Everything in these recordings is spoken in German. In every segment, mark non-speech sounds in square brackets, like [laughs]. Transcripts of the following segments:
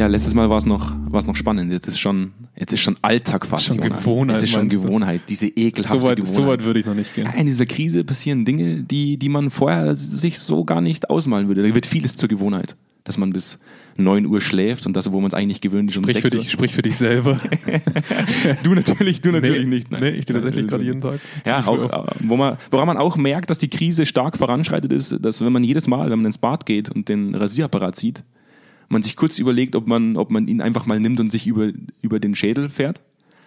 Ja, letztes Mal war es noch, war's noch spannend. Jetzt ist schon, jetzt ist schon Alltag fast. Schon Jonas. Gewohnheit, Es ist schon meinst du? Gewohnheit, diese ekelhafte So weit, Gewohnheit. so weit würde ich noch nicht gehen. Ja, in dieser Krise passieren Dinge, die, die man vorher sich so gar nicht ausmalen würde. Da wird vieles zur Gewohnheit. Dass man bis 9 Uhr schläft und das, wo man es eigentlich gewöhnlich um Sprich 6 für, Uhr. dich, sprich für dich selber. [laughs] Du natürlich, du natürlich nicht. Nee, ich stehe tatsächlich gerade jeden Tag. Ja, auch, wo man, woran man auch merkt, dass die Krise stark voranschreitet, ist, dass wenn man jedes Mal, wenn man ins Bad geht und den Rasierapparat sieht, man sich kurz überlegt, ob man, ob man ihn einfach mal nimmt und sich über, über den Schädel fährt.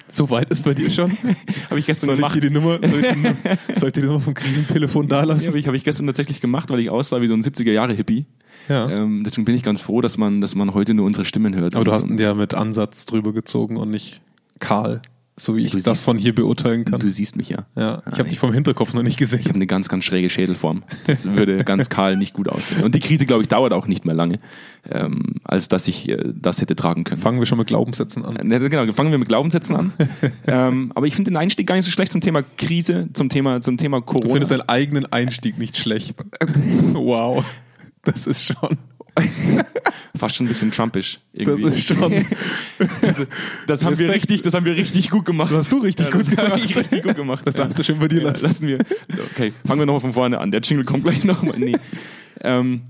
So weit ist bei dir schon? [laughs] Habe ich gestern Soll ich, gemacht. dir die Nummer, soll, ich die, soll ich die Nummer vom Krisentelefon da Ja, lassen? habe ich, hab ich gestern tatsächlich gemacht, weil ich aussah wie so ein 70er-Jahre-Hippie. Ja. Ähm, deswegen bin ich ganz froh, dass man, dass man heute nur unsere Stimmen hört. Aber du hast ihn ja mit Ansatz drüber gezogen und nicht kahl, so wie ich Du das siehst- von hier beurteilen kann. Du siehst mich ja. ja, ich habe dich vom Hinterkopf noch nicht gesehen. Ich habe eine ganz, ganz schräge Schädelform. Das [laughs] würde ganz kahl nicht gut aussehen. Und die Krise, glaube ich, dauert auch nicht mehr lange, ähm, als dass ich äh, das hätte tragen können. Fangen wir schon mit Glaubenssätzen an. Ne, Genau, fangen wir mit Glaubenssätzen an. [laughs] ähm, aber ich finde den Einstieg gar nicht so schlecht zum Thema Krise, zum Thema, zum Thema Corona. Du findest deinen eigenen Einstieg nicht schlecht. [laughs] wow. Das ist schon. [laughs] Fast schon ein bisschen trumpisch. Das Irgendwie. ist schon. [laughs] das haben wir richtig, das haben wir richtig gut gemacht. Das hast du richtig gut das gemacht. ich richtig gut gemacht. Das darfst du schon bei dir Ja, lassen. lassen wir. Okay, fangen wir nochmal von vorne an. Der Jingle kommt gleich nochmal. Nee. ähm,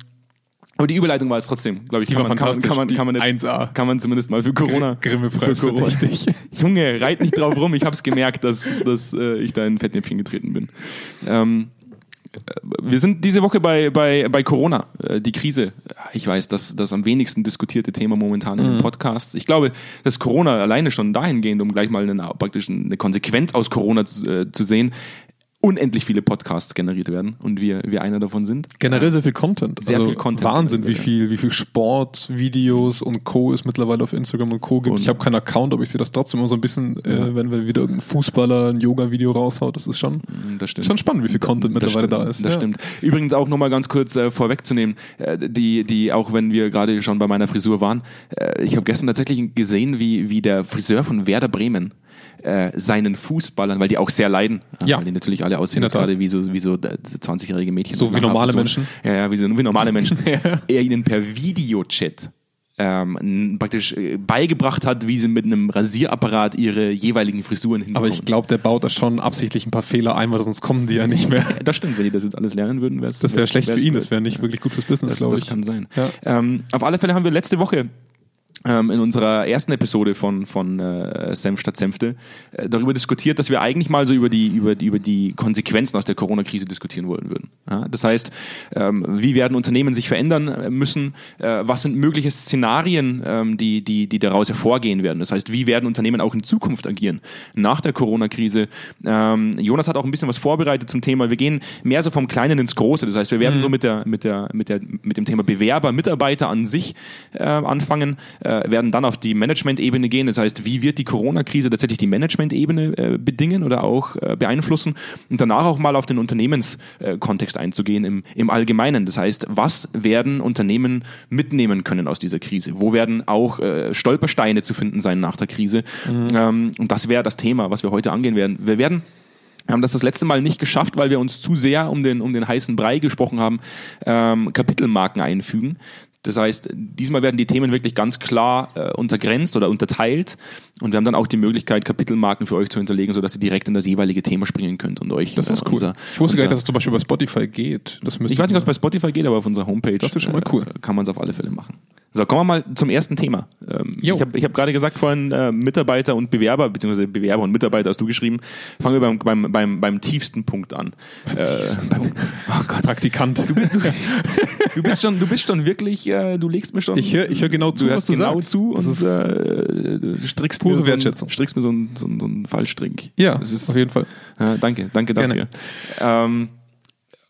aber die Überleitung war jetzt trotzdem, glaube ich, Die kann war man, kann man, fantastisch. kann man, kann man, jetzt, 1A. kann man zumindest mal für Corona. Grimme-Preis für Corona. [laughs] Junge, reit nicht drauf rum. Ich habe es gemerkt, dass, dass äh, ich da in ein Fettnäpfchen getreten bin. Ähm, äh, wir sind diese Woche bei, bei, bei Corona, äh, die Krise. Ich weiß, das das am wenigsten diskutierte Thema momentan in den Podcasts. Ich glaube, dass Corona alleine schon dahingehend, um gleich mal eine, praktisch eine Konsequenz aus Corona zu, äh, zu sehen, unendlich viele Podcasts generiert werden und wir, wir einer davon sind. Generell sehr viel Content. Sehr also viel Content. Wahnsinn, wie Ja. viel, wie viel Sport, Videos und Co. es mittlerweile auf Instagram und Co. gibt. Und- ich habe keinen Account, aber ich sehe das trotzdem immer so ein bisschen, äh, wenn, wenn wieder irgendein Fußballer ein Yoga-Video raushaut. Das ist schon, Das stimmt. schon spannend, wie viel Content mittlerweile da ist. Das Ja. stimmt. Übrigens auch nochmal ganz kurz äh, vorwegzunehmen, äh, die, die, auch wenn wir gerade schon bei meiner Frisur waren, äh, ich habe gestern tatsächlich gesehen, wie, wie der Friseur von Werder Bremen äh, seinen Fußballern, weil die auch sehr leiden, Ja. weil die natürlich alle aussehen gerade wie so, wie so äh, 20-jährige Mädchen. So wie normale Haarfrisuren. Menschen. Ja, ja, wie, so, wie normale Menschen. [laughs] Er ihnen per Videochat ähm, praktisch äh, beigebracht hat, wie sie mit einem Rasierapparat ihre jeweiligen Frisuren hinbekommen. Aber ich glaube, der baut da schon absichtlich ein paar Fehler ein, weil sonst kommen die ja nicht mehr. [laughs] das stimmt, wenn die das jetzt alles lernen würden, wäre es Das wäre schlecht für ihn, das wäre nicht wirklich gut fürs Business, Das, glaube das ich. kann sein. Ja. Ähm, auf alle Fälle haben wir letzte Woche in unserer ersten Episode von, von äh, Senf statt Senfte äh, darüber diskutiert, dass wir eigentlich mal so über die, über, über die Konsequenzen aus der Corona-Krise diskutieren wollen würden. Ja, das heißt, ähm, wie werden Unternehmen sich verändern äh, müssen? Äh, was sind mögliche Szenarien, ähm, die, die, die daraus hervorgehen werden? Das heißt, wie werden Unternehmen auch in Zukunft agieren nach der Corona-Krise? Ähm, Jonas hat auch ein bisschen was vorbereitet zum Thema. Wir gehen mehr so vom Kleinen ins Große. Das heißt, wir werden so mit, der, mit, der, mit, der, mit dem Thema Bewerber, Mitarbeiter an sich äh, anfangen, äh, werden dann auf die Management-Ebene gehen. Das heißt, wie wird die Corona-Krise tatsächlich die Management-Ebene äh, bedingen oder auch äh, beeinflussen? Und danach auch mal auf den Unternehmenskontext einzugehen im, im Allgemeinen. Das heißt, was werden Unternehmen mitnehmen können aus dieser Krise? Wo werden auch äh, Stolpersteine zu finden sein nach der Krise? Ähm, und das wäre das Thema, was wir heute angehen werden. Wir werden wir haben das das letzte Mal nicht geschafft, weil wir uns zu sehr um den, um den heißen Brei gesprochen haben, ähm, Kapitelmarken einfügen. Das heißt, diesmal werden die Themen wirklich ganz klar äh, untergrenzt oder unterteilt und wir haben dann auch die Möglichkeit, Kapitelmarken für euch zu hinterlegen, sodass ihr direkt in das jeweilige Thema springen könnt und euch. Das ist äh, cool. unser- ich wusste gar nicht, dass es zum Beispiel bei Spotify geht. Ich weiß nicht, was bei Spotify geht, aber auf unserer Homepage Das ist schon mal cool. äh, kann man es auf alle Fälle machen. So, kommen wir mal zum ersten Thema. Ähm, ich habe hab gerade gesagt vorhin, äh, Mitarbeiter und Bewerber, beziehungsweise Bewerber und Mitarbeiter hast du geschrieben. Fangen wir beim, beim, beim, beim tiefsten Punkt an. Äh, oh Gott. Praktikant. Du bist, du, bist schon, du bist schon wirklich, äh, du legst mir schon. ich höre ich hör genau zu, du was hörst du genau sagst. zu und ist, äh, du strickst pure mir so Wertschätzung. Ein, strickst mir so einen so so einen Fallstrick. ja, auf jeden Fall. Danke, danke dafür. Gerne.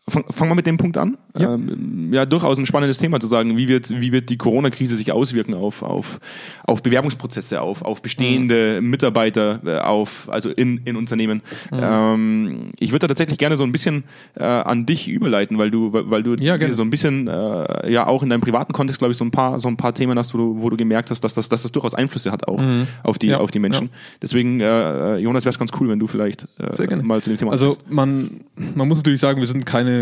Ähm, fang- Fangen wir mit dem Punkt an. Ja. Ähm, ja, durchaus ein spannendes Thema zu sagen, wie wird, wie wird die Corona-Krise sich auswirken auf, auf, auf Bewerbungsprozesse, auf, auf bestehende Mitarbeiter, äh, auf, also in, in Unternehmen. Ähm, ich würde da tatsächlich gerne so ein bisschen äh, an dich überleiten, weil du, weil du Ja, so ein bisschen äh, ja auch in deinem privaten Kontext, glaube ich, so ein paar, so ein paar Themen hast, wo du, wo du gemerkt hast, dass das, dass das durchaus Einflüsse hat auch auf die, Mhm. Ja, auf die Menschen. Deswegen, äh, Jonas, wäre es ganz cool, wenn du vielleicht äh, mal zu dem Thema Also man, man muss natürlich sagen, wir sind keine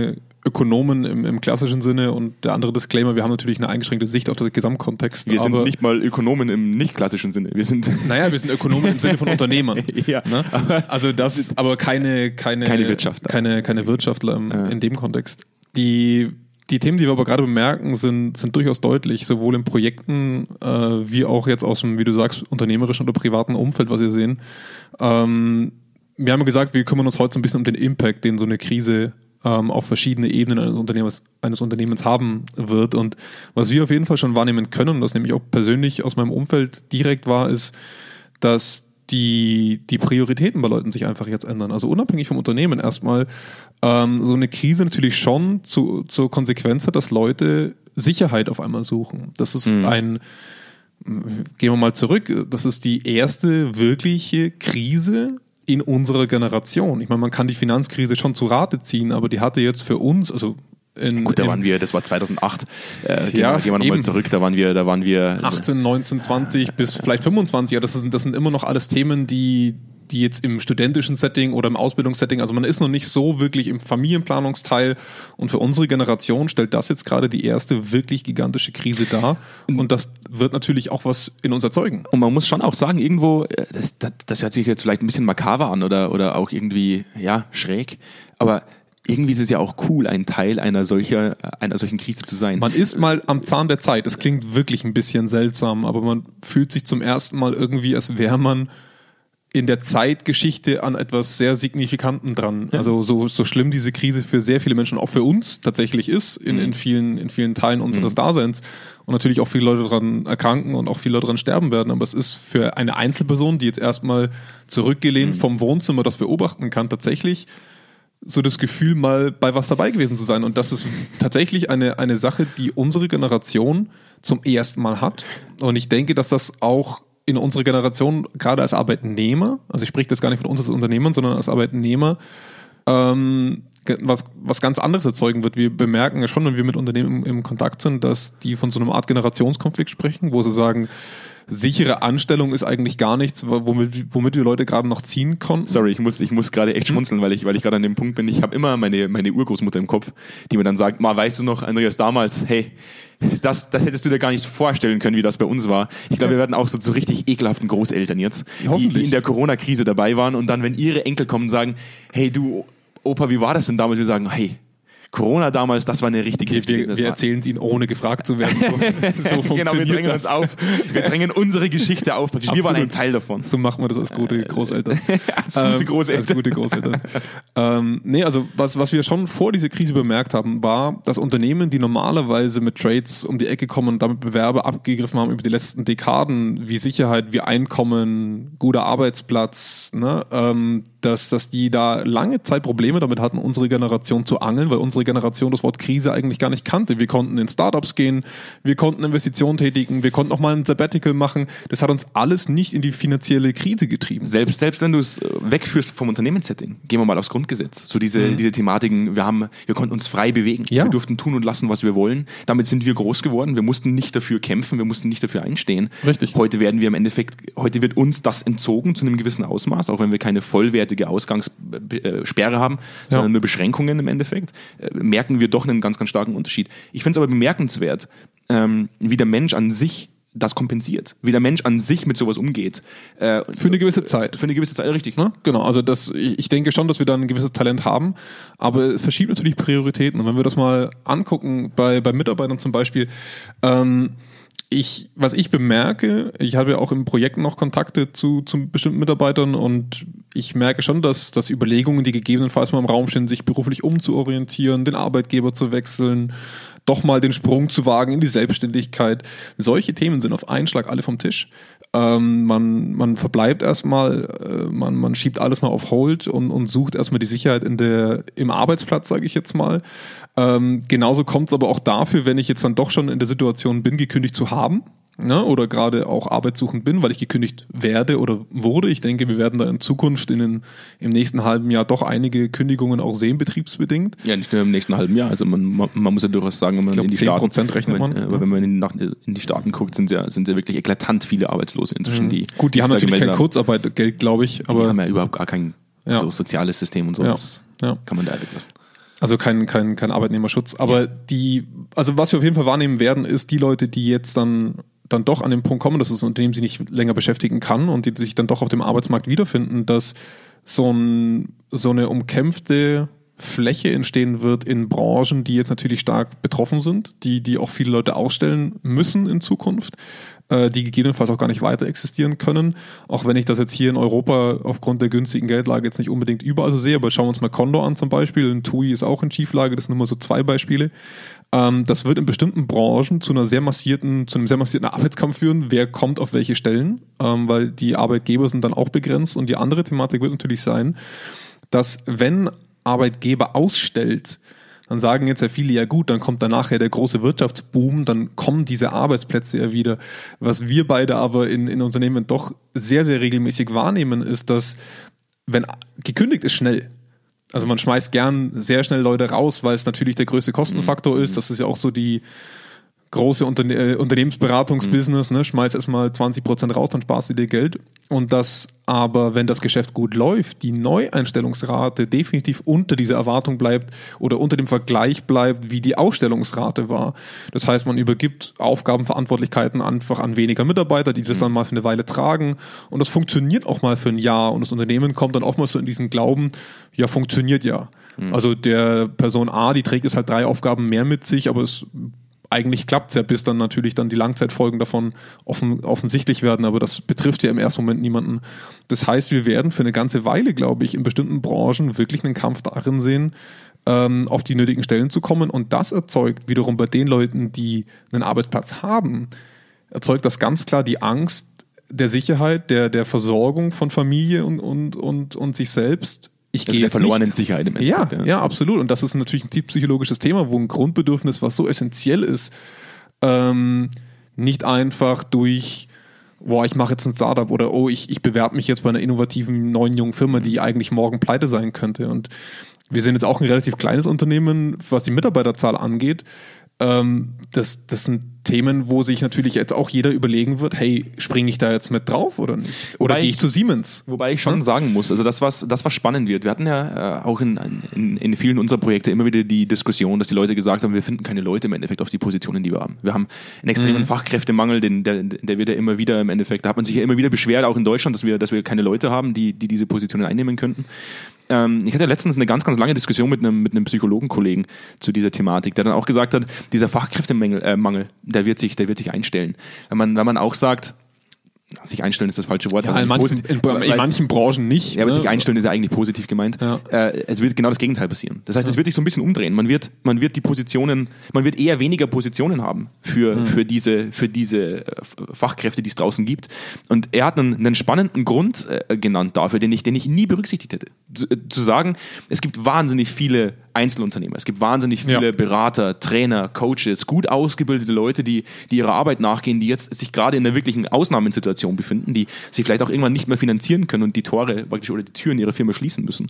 Ökonomen im, im, klassischen Sinne und der andere Disclaimer, wir haben natürlich eine eingeschränkte Sicht auf den Gesamtkontext. Wir sind nicht mal Ökonomen im nicht klassischen Sinne. Wir sind [laughs] naja, wir sind Ökonomen im Sinne von [laughs] Unternehmern. ja, ne? Also das, aber keine, keine, keine Wirtschaftler. Keine, keine Wirtschaftler im, ja. in dem Kontext. Die die Themen, die wir aber gerade bemerken, sind, sind durchaus deutlich, sowohl in Projekten äh, wie auch jetzt aus dem, wie du sagst, unternehmerischen oder privaten Umfeld, was wir sehen. Ähm, wir haben ja gesagt, wir kümmern uns heute so ein bisschen um den Impact, den so eine Krise ähm, auf verschiedene Ebenen eines Unternehmens, eines Unternehmens haben wird. Und was wir auf jeden Fall schon wahrnehmen können, und das nämlich auch persönlich aus meinem Umfeld direkt war, ist, dass die, die Prioritäten bei Leuten sich einfach jetzt ändern. Also unabhängig vom Unternehmen erstmal ähm, so eine Krise natürlich schon zu, zur Konsequenz hat, dass Leute Sicherheit auf einmal suchen. Das ist mhm. ein, gehen wir mal zurück, das ist die erste wirkliche Krise in unserer Generation. Ich meine, man kann die Finanzkrise schon zu Rate ziehen, aber die hatte jetzt für uns, also in, Gut, da waren wir, das war 2008. Äh, gehen ja, wir, gehen wir nochmal zurück, da waren wir, da waren wir 18, 19, 20 bis vielleicht 25. Ja, das sind, das sind immer noch alles Themen, die, die jetzt im studentischen Setting oder im Ausbildungssetting, also man ist noch nicht so wirklich im Familienplanungsteil und für unsere Generation stellt das jetzt gerade die erste wirklich gigantische Krise dar und das wird natürlich auch was in uns erzeugen. Und man muss schon auch sagen, irgendwo, äh, das, das, das hört sich jetzt vielleicht ein bisschen makaber an oder, oder auch irgendwie, ja, schräg, aber irgendwie ist es ja auch cool, ein Teil einer, solcher, einer solchen Krise zu sein. Man ist mal am Zahn der Zeit. Das klingt wirklich ein bisschen seltsam, aber man fühlt sich zum ersten Mal irgendwie, als wäre man in der Zeitgeschichte an etwas sehr Signifikanten dran. Ja. Also so, so schlimm diese Krise für sehr viele Menschen, auch für uns tatsächlich ist, in, mhm. in, vielen, in vielen Teilen unseres mhm. Daseins. Und natürlich auch viele Leute daran erkranken und auch viele Leute daran sterben werden. Aber es ist für eine Einzelperson, die jetzt erstmal zurückgelehnt mhm. vom Wohnzimmer das beobachten kann, tatsächlich so das Gefühl, mal bei was dabei gewesen zu sein. Und das ist tatsächlich eine, eine Sache, die unsere Generation zum ersten Mal hat. Und ich denke, dass das auch in unserer Generation, gerade als Arbeitnehmer, also ich spreche das gar nicht von uns als Unternehmern, sondern als Arbeitnehmer, ähm, was, was ganz anderes erzeugen wird. Wir bemerken ja schon, wenn wir mit Unternehmen im, im Kontakt sind, dass die von so einer Art Generationskonflikt sprechen, wo sie sagen, sichere Anstellung ist eigentlich gar nichts, womit, womit wir Leute gerade noch ziehen konnten. Sorry, ich muss, ich muss gerade echt schmunzeln, weil ich, weil ich gerade an dem Punkt bin. Ich habe immer meine, meine Urgroßmutter im Kopf, die mir dann sagt, mal weißt du noch, Andreas, damals, hey, das, das hättest du dir gar nicht vorstellen können, wie das bei uns war. Ich glaube, wir werden auch so zu richtig ekelhaften Großeltern jetzt, die, die in der Corona-Krise dabei waren und dann, wenn ihre Enkel kommen und sagen, hey du, Opa, wie war das denn damals? Wir sagen, hey, Corona damals, das war eine richtige Wir, wir, wir erzählen es Ihnen, ohne gefragt zu werden. So, [laughs] so genau, wir drängen das. uns auf. Wir drängen unsere Geschichte auf. Wir waren ein Teil davon. So machen wir das als gute äh, Großeltern. [laughs] als gute Großeltern. Ähm, als gute Großeltern. ähm, nee, also was, was wir schon vor dieser Krise bemerkt haben, war, dass Unternehmen, die normalerweise mit Trades um die Ecke kommen und damit Bewerber abgegriffen haben über die letzten Dekaden, wie Sicherheit, wie Einkommen, guter Arbeitsplatz, ne, ähm, dass, dass die da lange Zeit Probleme damit hatten, unsere Generation zu angeln, weil unsere Generation das Wort Krise eigentlich gar nicht kannte. Wir konnten in Startups gehen, wir konnten Investitionen tätigen, wir konnten auch mal ein Sabbatical machen. Das hat uns alles nicht in die finanzielle Krise getrieben. Selbst, selbst wenn du es äh, wegführst vom Unternehmenssetting, gehen wir mal aufs Grundgesetz. So diese, mhm. diese Thematiken, wir haben, wir konnten uns frei bewegen. Ja. Wir durften tun und lassen, was wir wollen. Damit sind wir groß geworden. Wir mussten nicht dafür kämpfen, wir mussten nicht dafür einstehen. Richtig. Heute werden wir im Endeffekt, heute wird uns das entzogen zu einem gewissen Ausmaß, auch wenn wir keine vollwertige eindeutige Ausgangssperre haben, sondern ja. nur Beschränkungen im Endeffekt, äh, merken wir doch einen ganz, ganz starken Unterschied. Ich finde es aber bemerkenswert, ähm, wie der Mensch an sich das kompensiert, wie der Mensch an sich mit sowas umgeht. Äh, für eine gewisse Zeit. Für eine gewisse Zeit, richtig. Ne? Genau, also das, ich denke schon, dass wir da ein gewisses Talent haben, aber es verschiebt natürlich Prioritäten. Und wenn wir das mal angucken, bei, bei Mitarbeitern zum Beispiel, ähm, ich, was ich bemerke, ich habe ja auch im Projekt noch Kontakte zu, zu bestimmten Mitarbeitern und ich merke schon, dass, dass Überlegungen, die gegebenenfalls mal im Raum stehen, sich beruflich umzuorientieren, den Arbeitgeber zu wechseln, doch mal den Sprung zu wagen in die Selbstständigkeit. Solche Themen sind auf einen Schlag alle vom Tisch. Ähm, man, man verbleibt erstmal, äh, man, man schiebt alles mal auf Hold und, und sucht erstmal die Sicherheit in der, im Arbeitsplatz, sage ich jetzt mal. Ähm, genauso kommt es aber auch dafür, wenn ich jetzt dann doch schon in der Situation bin, gekündigt zu haben ne, oder gerade auch arbeitssuchend bin, weil ich gekündigt werde oder wurde. Ich denke, wir werden da in Zukunft in den, im nächsten halben Jahr doch einige Kündigungen auch sehen, betriebsbedingt. Ja, nicht nur im nächsten halben Jahr. Also man, man, man muss ja durchaus sagen, wenn man glaub, in die 10 Staaten rechnet man. Wenn, aber wenn man in, nach, in, die Staaten guckt, sind ja, sind ja wirklich eklatant viele Arbeitslose inzwischen. Mhm. Die, Gut, die haben natürlich kein Kurzarbeitgeld, glaube ich. Aber die haben ja überhaupt gar kein ja. so soziales System und sowas. Ja. Ja. Kann man da weglassen. Also kein, kein, kein Arbeitnehmerschutz. Aber ja. die, also was wir auf jeden Fall wahrnehmen werden, ist die Leute, die jetzt dann dann doch an den Punkt kommen, dass das Unternehmen sie nicht länger beschäftigen kann und die sich dann doch auf dem Arbeitsmarkt wiederfinden, dass so, ein, so eine umkämpfte Fläche entstehen wird in Branchen, die jetzt natürlich stark betroffen sind, die, die auch viele Leute ausstellen müssen in Zukunft, äh, die gegebenenfalls auch gar nicht weiter existieren können. Auch wenn ich das jetzt hier in Europa aufgrund der günstigen Geldlage jetzt nicht unbedingt überall so sehe, aber schauen wir uns mal Condor an zum Beispiel. Ein TUI ist auch in Schieflage, das sind nur so zwei Beispiele. Ähm, das wird in bestimmten Branchen zu einer sehr massierten, zu einem sehr massierten Arbeitskampf führen. Wer kommt auf welche Stellen? Ähm, weil die Arbeitgeber sind dann auch begrenzt. Und die andere Thematik wird natürlich sein, dass wenn Arbeitgeber ausstellt, dann sagen jetzt ja viele, ja gut, dann kommt danach ja der große Wirtschaftsboom, dann kommen diese Arbeitsplätze ja wieder. Was wir beide aber in, in Unternehmen doch sehr, sehr regelmäßig wahrnehmen, ist, dass wenn gekündigt ist schnell, also man schmeißt gern sehr schnell Leute raus, weil es natürlich der größte Kostenfaktor mhm. ist. Das ist ja auch so die große Unterne äh, Unternehmensberatungsbusiness, mhm. ne? schmeiß erstmal 20% raus, dann sparst du dir Geld. Und das aber, wenn das Geschäft gut läuft, die Neueinstellungsrate definitiv unter dieser Erwartung bleibt oder unter dem Vergleich bleibt, wie die Ausstellungsrate war. Das heißt, man übergibt Aufgabenverantwortlichkeiten einfach an weniger Mitarbeiter, die das mhm. dann mal für eine Weile tragen. Und das funktioniert auch mal für ein Jahr. Und das Unternehmen kommt dann oftmals so in diesen Glauben, ja, funktioniert ja. Mhm. Also der Person A, die trägt jetzt halt drei Aufgaben mehr mit sich, aber es eigentlich klappt es ja, bis dann natürlich dann die Langzeitfolgen davon offen, offensichtlich werden, aber das betrifft ja im ersten Moment niemanden. Das heißt, wir werden für eine ganze Weile, glaube ich, in bestimmten Branchen wirklich einen Kampf darin sehen, ähm, auf die nötigen Stellen zu kommen und das erzeugt wiederum bei den Leuten, die einen Arbeitsplatz haben, erzeugt das ganz klar die Angst der Sicherheit, der, der Versorgung von Familie und, und, und, und sich selbst ich also gehe der verlorenen nicht. Sicherheit im Endeffekt. Ja, ja, ja, absolut. Und das ist natürlich ein tiefpsychologisches Thema, wo ein Grundbedürfnis, was so essentiell ist, ähm, nicht einfach durch, boah, ich mache jetzt ein Startup oder oh, ich, ich bewerbe mich jetzt bei einer innovativen neuen jungen Firma, die eigentlich morgen pleite sein könnte. Und wir sind jetzt auch ein relativ kleines Unternehmen, was die Mitarbeiterzahl angeht. Ähm, das, das sind Themen, wo sich natürlich jetzt auch jeder überlegen wird, hey, springe ich da jetzt mit drauf oder nicht? Oder gehe ich zu Siemens? Wobei ich schon hm? sagen muss, also das, was, das, was spannend wird, wir hatten ja äh, auch in, in, in vielen unserer Projekte immer wieder die Diskussion, dass die Leute gesagt haben, wir finden keine Leute im Endeffekt auf die Positionen, die wir haben. Wir haben einen extremen mhm. Fachkräftemangel, den, der, der wird ja immer wieder im Endeffekt, da hat man sich ja immer wieder beschwert, auch in Deutschland, dass wir, dass wir keine Leute haben, die, die diese Positionen einnehmen könnten ähm, ich hatte letztens eine ganz, ganz lange Diskussion mit einem, mit einem Psychologenkollegen zu dieser Thematik, der dann auch gesagt hat, dieser Fachkräftemangel, äh, Mangel, der wird sich, der wird sich einstellen. Wenn man, wenn man auch sagt, sich einstellen ist das falsche Wort. Ja, in, manchen, in, in, manchen, Branchen nicht. Ja, aber ne? sich einstellen ist ja eigentlich positiv gemeint. Ja. Äh, es wird genau das Gegenteil passieren. Das heißt, ja. es wird sich so ein bisschen umdrehen. Man wird, man wird die Positionen, man wird eher weniger Positionen haben für, mhm. für, diese, für diese äh, Fachkräfte, die es draußen gibt. Und er hat einen, einen spannenden Grund äh, genannt dafür, den ich, den ich nie berücksichtigt hätte. Zu, äh, zu sagen, es gibt wahnsinnig viele Einzelunternehmer. Es gibt wahnsinnig viele ja. Berater, Trainer, Coaches, gut ausgebildete Leute, die, die ihrer Arbeit nachgehen, die jetzt sich gerade in einer wirklichen Ausnahmesituation befinden, die sich vielleicht auch irgendwann nicht mehr finanzieren können und die Tore praktisch oder die Türen ihrer Firma schließen müssen,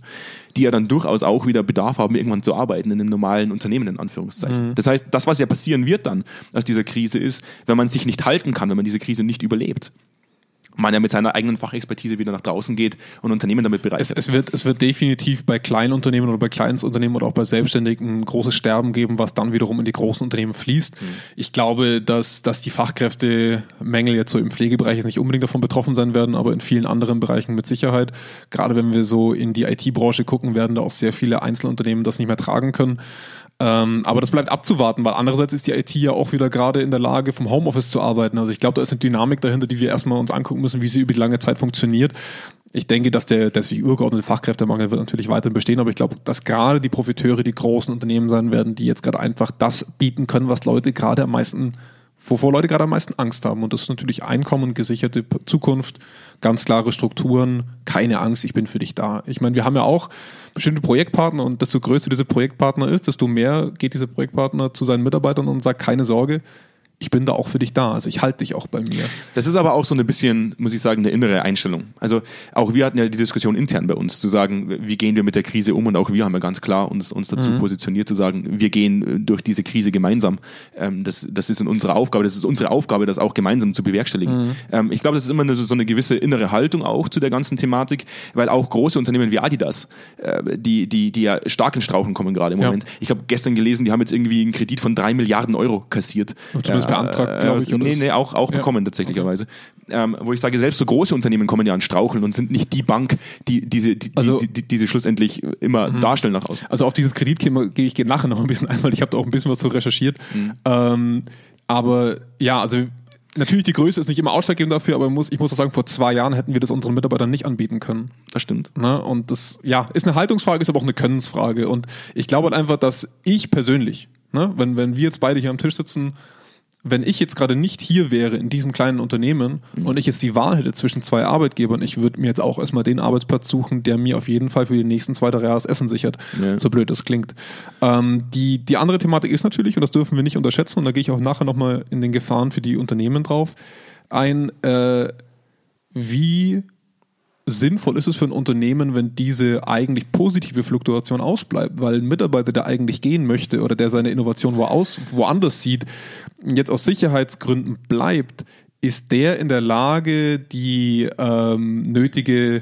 die ja dann durchaus auch wieder Bedarf haben, irgendwann zu arbeiten in einem normalen Unternehmen, in Anführungszeichen. Mhm. Das heißt, das, was ja passieren wird dann aus dieser Krise ist, wenn man sich nicht halten kann, wenn man diese Krise nicht überlebt, man ja mit seiner eigenen Fachexpertise wieder nach draußen geht und Unternehmen damit bereichert. Es, es, wird, es wird definitiv bei kleinen Unternehmen oder bei Kleinstunternehmen oder auch bei Selbstständigen ein großes Sterben geben, was dann wiederum in die großen Unternehmen fließt. Mhm. Ich glaube, dass, dass die Fachkräftemängel jetzt so im Pflegebereich jetzt nicht unbedingt davon betroffen sein werden, aber in vielen anderen Bereichen mit Sicherheit. Gerade wenn wir so in die IT-Branche gucken, werden da auch sehr viele Einzelunternehmen das nicht mehr tragen können. Ähm, aber das bleibt abzuwarten, weil andererseits ist die IT ja auch wieder gerade in der Lage, vom Homeoffice zu arbeiten. Also ich glaube, da ist eine Dynamik dahinter, die wir erstmal uns angucken müssen, wie sie über die lange Zeit funktioniert. Ich denke, dass der, der übergeordnete Fachkräftemangel wird natürlich weiterhin bestehen, aber ich glaube, dass gerade die Profiteure die großen Unternehmen sein werden, die jetzt gerade einfach das bieten können, was Leute gerade am meisten wovor Leute gerade am meisten Angst haben. Und das ist natürlich Einkommen, gesicherte Zukunft, ganz klare Strukturen, keine Angst, ich bin für dich da. Ich meine, wir haben ja auch bestimmte Projektpartner und desto größer dieser Projektpartner ist, desto mehr geht dieser Projektpartner zu seinen Mitarbeitern und sagt, keine Sorge, ich bin da auch für dich da. Also ich halte dich auch bei mir. Das ist aber auch so ein bisschen, muss ich sagen, eine innere Einstellung. Also auch wir hatten ja die Diskussion intern bei uns, zu sagen, wie gehen wir mit der Krise um und auch wir haben ja ganz klar uns, uns dazu mhm. positioniert, zu sagen, wir gehen äh, durch diese Krise gemeinsam. Ähm, das, das ist in unserer Aufgabe, das ist unsere Aufgabe, das auch gemeinsam zu bewerkstelligen. Mhm. Ähm, ich glaube, das ist immer eine, so eine gewisse innere Haltung auch zu der ganzen Thematik, weil auch große Unternehmen wie Adidas, äh, die, die, die ja stark in Strauchen kommen gerade im ja. Moment. Ich habe gestern gelesen, die haben jetzt irgendwie einen Kredit von drei Milliarden Euro kassiert. Zumindest beantragt, glaube ich. Oder nee, nee, auch, auch ja. bekommen tatsächlicherweise. Okay. Ähm, wo ich sage, selbst so große Unternehmen kommen ja an Straucheln und sind nicht die Bank, die diese, die, also, die, die, die, diese schlussendlich immer mhm. darstellen nach außen. Also auf dieses Kreditthema gehe ich nachher noch ein bisschen ein, weil ich habe da auch ein bisschen was so recherchiert. Mhm. Ähm, aber ja, also natürlich die Größe ist nicht immer ausschlaggebend dafür, aber muss, ich muss auch sagen, vor zwei Jahren hätten wir das unseren Mitarbeitern nicht anbieten können. Das stimmt. Ne? Und das, ja, ist eine Haltungsfrage, ist aber auch eine Könnensfrage. Und ich glaube halt einfach, dass ich persönlich, ne, wenn, wenn wir jetzt beide hier am Tisch sitzen wenn ich jetzt gerade nicht hier wäre in diesem kleinen Unternehmen mhm. und ich jetzt die Wahl hätte zwischen zwei Arbeitgebern, ich würde mir jetzt auch erstmal den Arbeitsplatz suchen, der mir auf jeden Fall für die nächsten zwei, drei Jahre das Essen sichert. Ja. So blöd das klingt. Ähm, die, die andere Thematik ist natürlich, und das dürfen wir nicht unterschätzen, und da gehe ich auch nachher nochmal in den Gefahren für die Unternehmen drauf, ein, äh, wie sinnvoll ist es für ein Unternehmen, wenn diese eigentlich positive Fluktuation ausbleibt, weil ein Mitarbeiter, der eigentlich gehen möchte oder der seine Innovation woanders sieht, jetzt aus Sicherheitsgründen bleibt, ist der in der Lage, die ähm, nötige